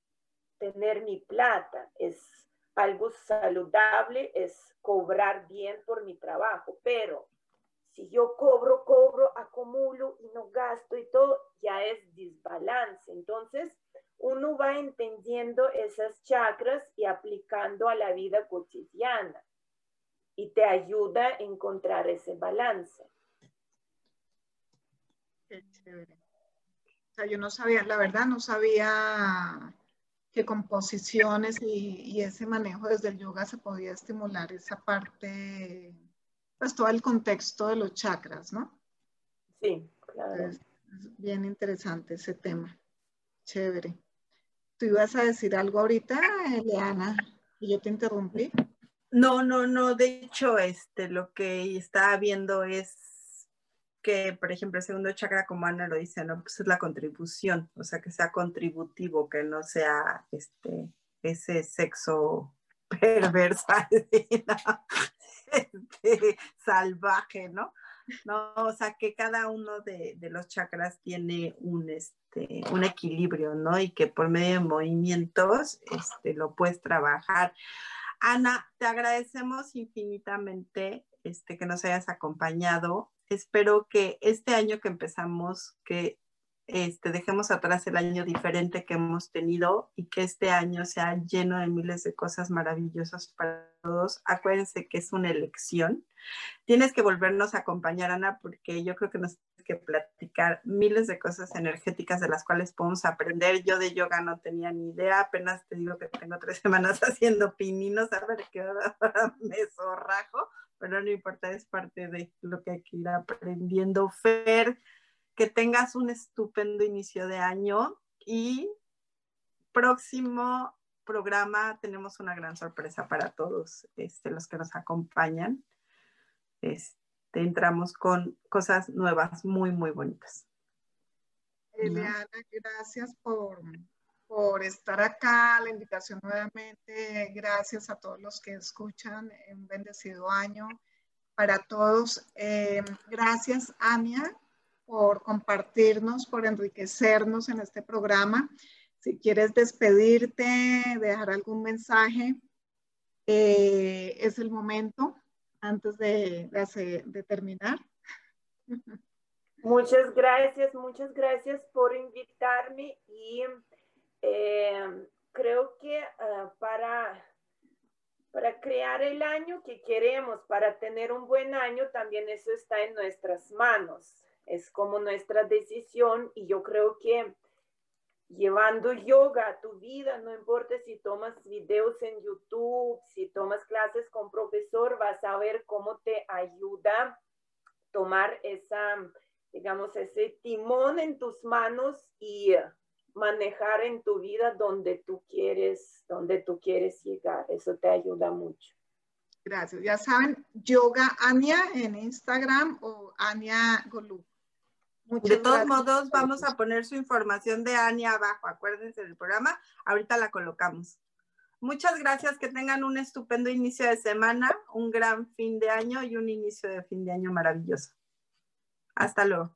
tener mi plata. Es algo saludable, es cobrar bien por mi trabajo. Pero si yo cobro, cobro, acumulo y no gasto y todo, ya es desbalance. Entonces, uno va entendiendo esas chakras y aplicando a la vida cotidiana y te ayuda a encontrar ese balance. Qué chévere. O sea, yo no sabía, la verdad no sabía que con posiciones y, ese manejo desde el yoga se podía estimular esa parte, pues todo el contexto de los chakras, ¿no? Sí, claro. es bien interesante ese tema. Chévere. ¿Tú ibas a decir algo ahorita, Eliana? Y yo te interrumpí. No, no, no. De hecho, este, lo que estaba viendo es que, por ejemplo, el segundo chakra, como Ana lo dice, ¿no? Pues es la contribución, o sea, que sea contributivo, que no sea este, ese sexo perversa, este, salvaje, ¿no? No, o sea, que cada uno de, de los chakras tiene un, este, un equilibrio, ¿no? Y que por medio de movimientos este, lo puedes trabajar. Ana, te agradecemos infinitamente este, que nos hayas acompañado. Espero que este año que empezamos, que este, dejemos atrás el año diferente que hemos tenido y que este año sea lleno de miles de cosas maravillosas para todos. Acuérdense que es una elección. Tienes que volvernos a acompañar, Ana, porque yo creo que nos tienes que platicar miles de cosas energéticas de las cuales podemos aprender. Yo de yoga no tenía ni idea, apenas te digo que tengo tres semanas haciendo pininos, a ver qué hora me zorrajo, pero no importa, es parte de lo que hay que ir aprendiendo. Fer, que tengas un estupendo inicio de año y próximo programa tenemos una gran sorpresa para todos este, los que nos acompañan. Este, entramos con cosas nuevas muy, muy bonitas. Eliana, gracias por, por estar acá, la invitación nuevamente. Gracias a todos los que escuchan. Un bendecido año para todos. Eh, gracias, Ania, por compartirnos, por enriquecernos en este programa. Si quieres despedirte, dejar algún mensaje, eh, es el momento antes de, de, terminar. Muchas gracias, muchas gracias por invitarme y eh, creo que ah, para para crear el año que queremos, para tener un buen año, también eso está en nuestras manos. Es como nuestra decisión y yo creo que llevando yoga a tu vida, no importa si tomas videos en YouTube, si tomas clases con profesor, vas a ver cómo te ayuda tomar esa, digamos, ese timón en tus manos y manejar en tu vida donde tú quieres, donde tú quieres llegar. Eso te ayuda mucho. Gracias. Ya saben, Yoga Ania en Instagram o Ania Golú. de todos modos, vamos a poner su información de Ania abajo. Acuérdense del programa. Ahorita la colocamos. Muchas gracias. Que tengan un estupendo inicio de semana, un gran fin de año y un inicio de fin de año maravilloso. Hasta luego.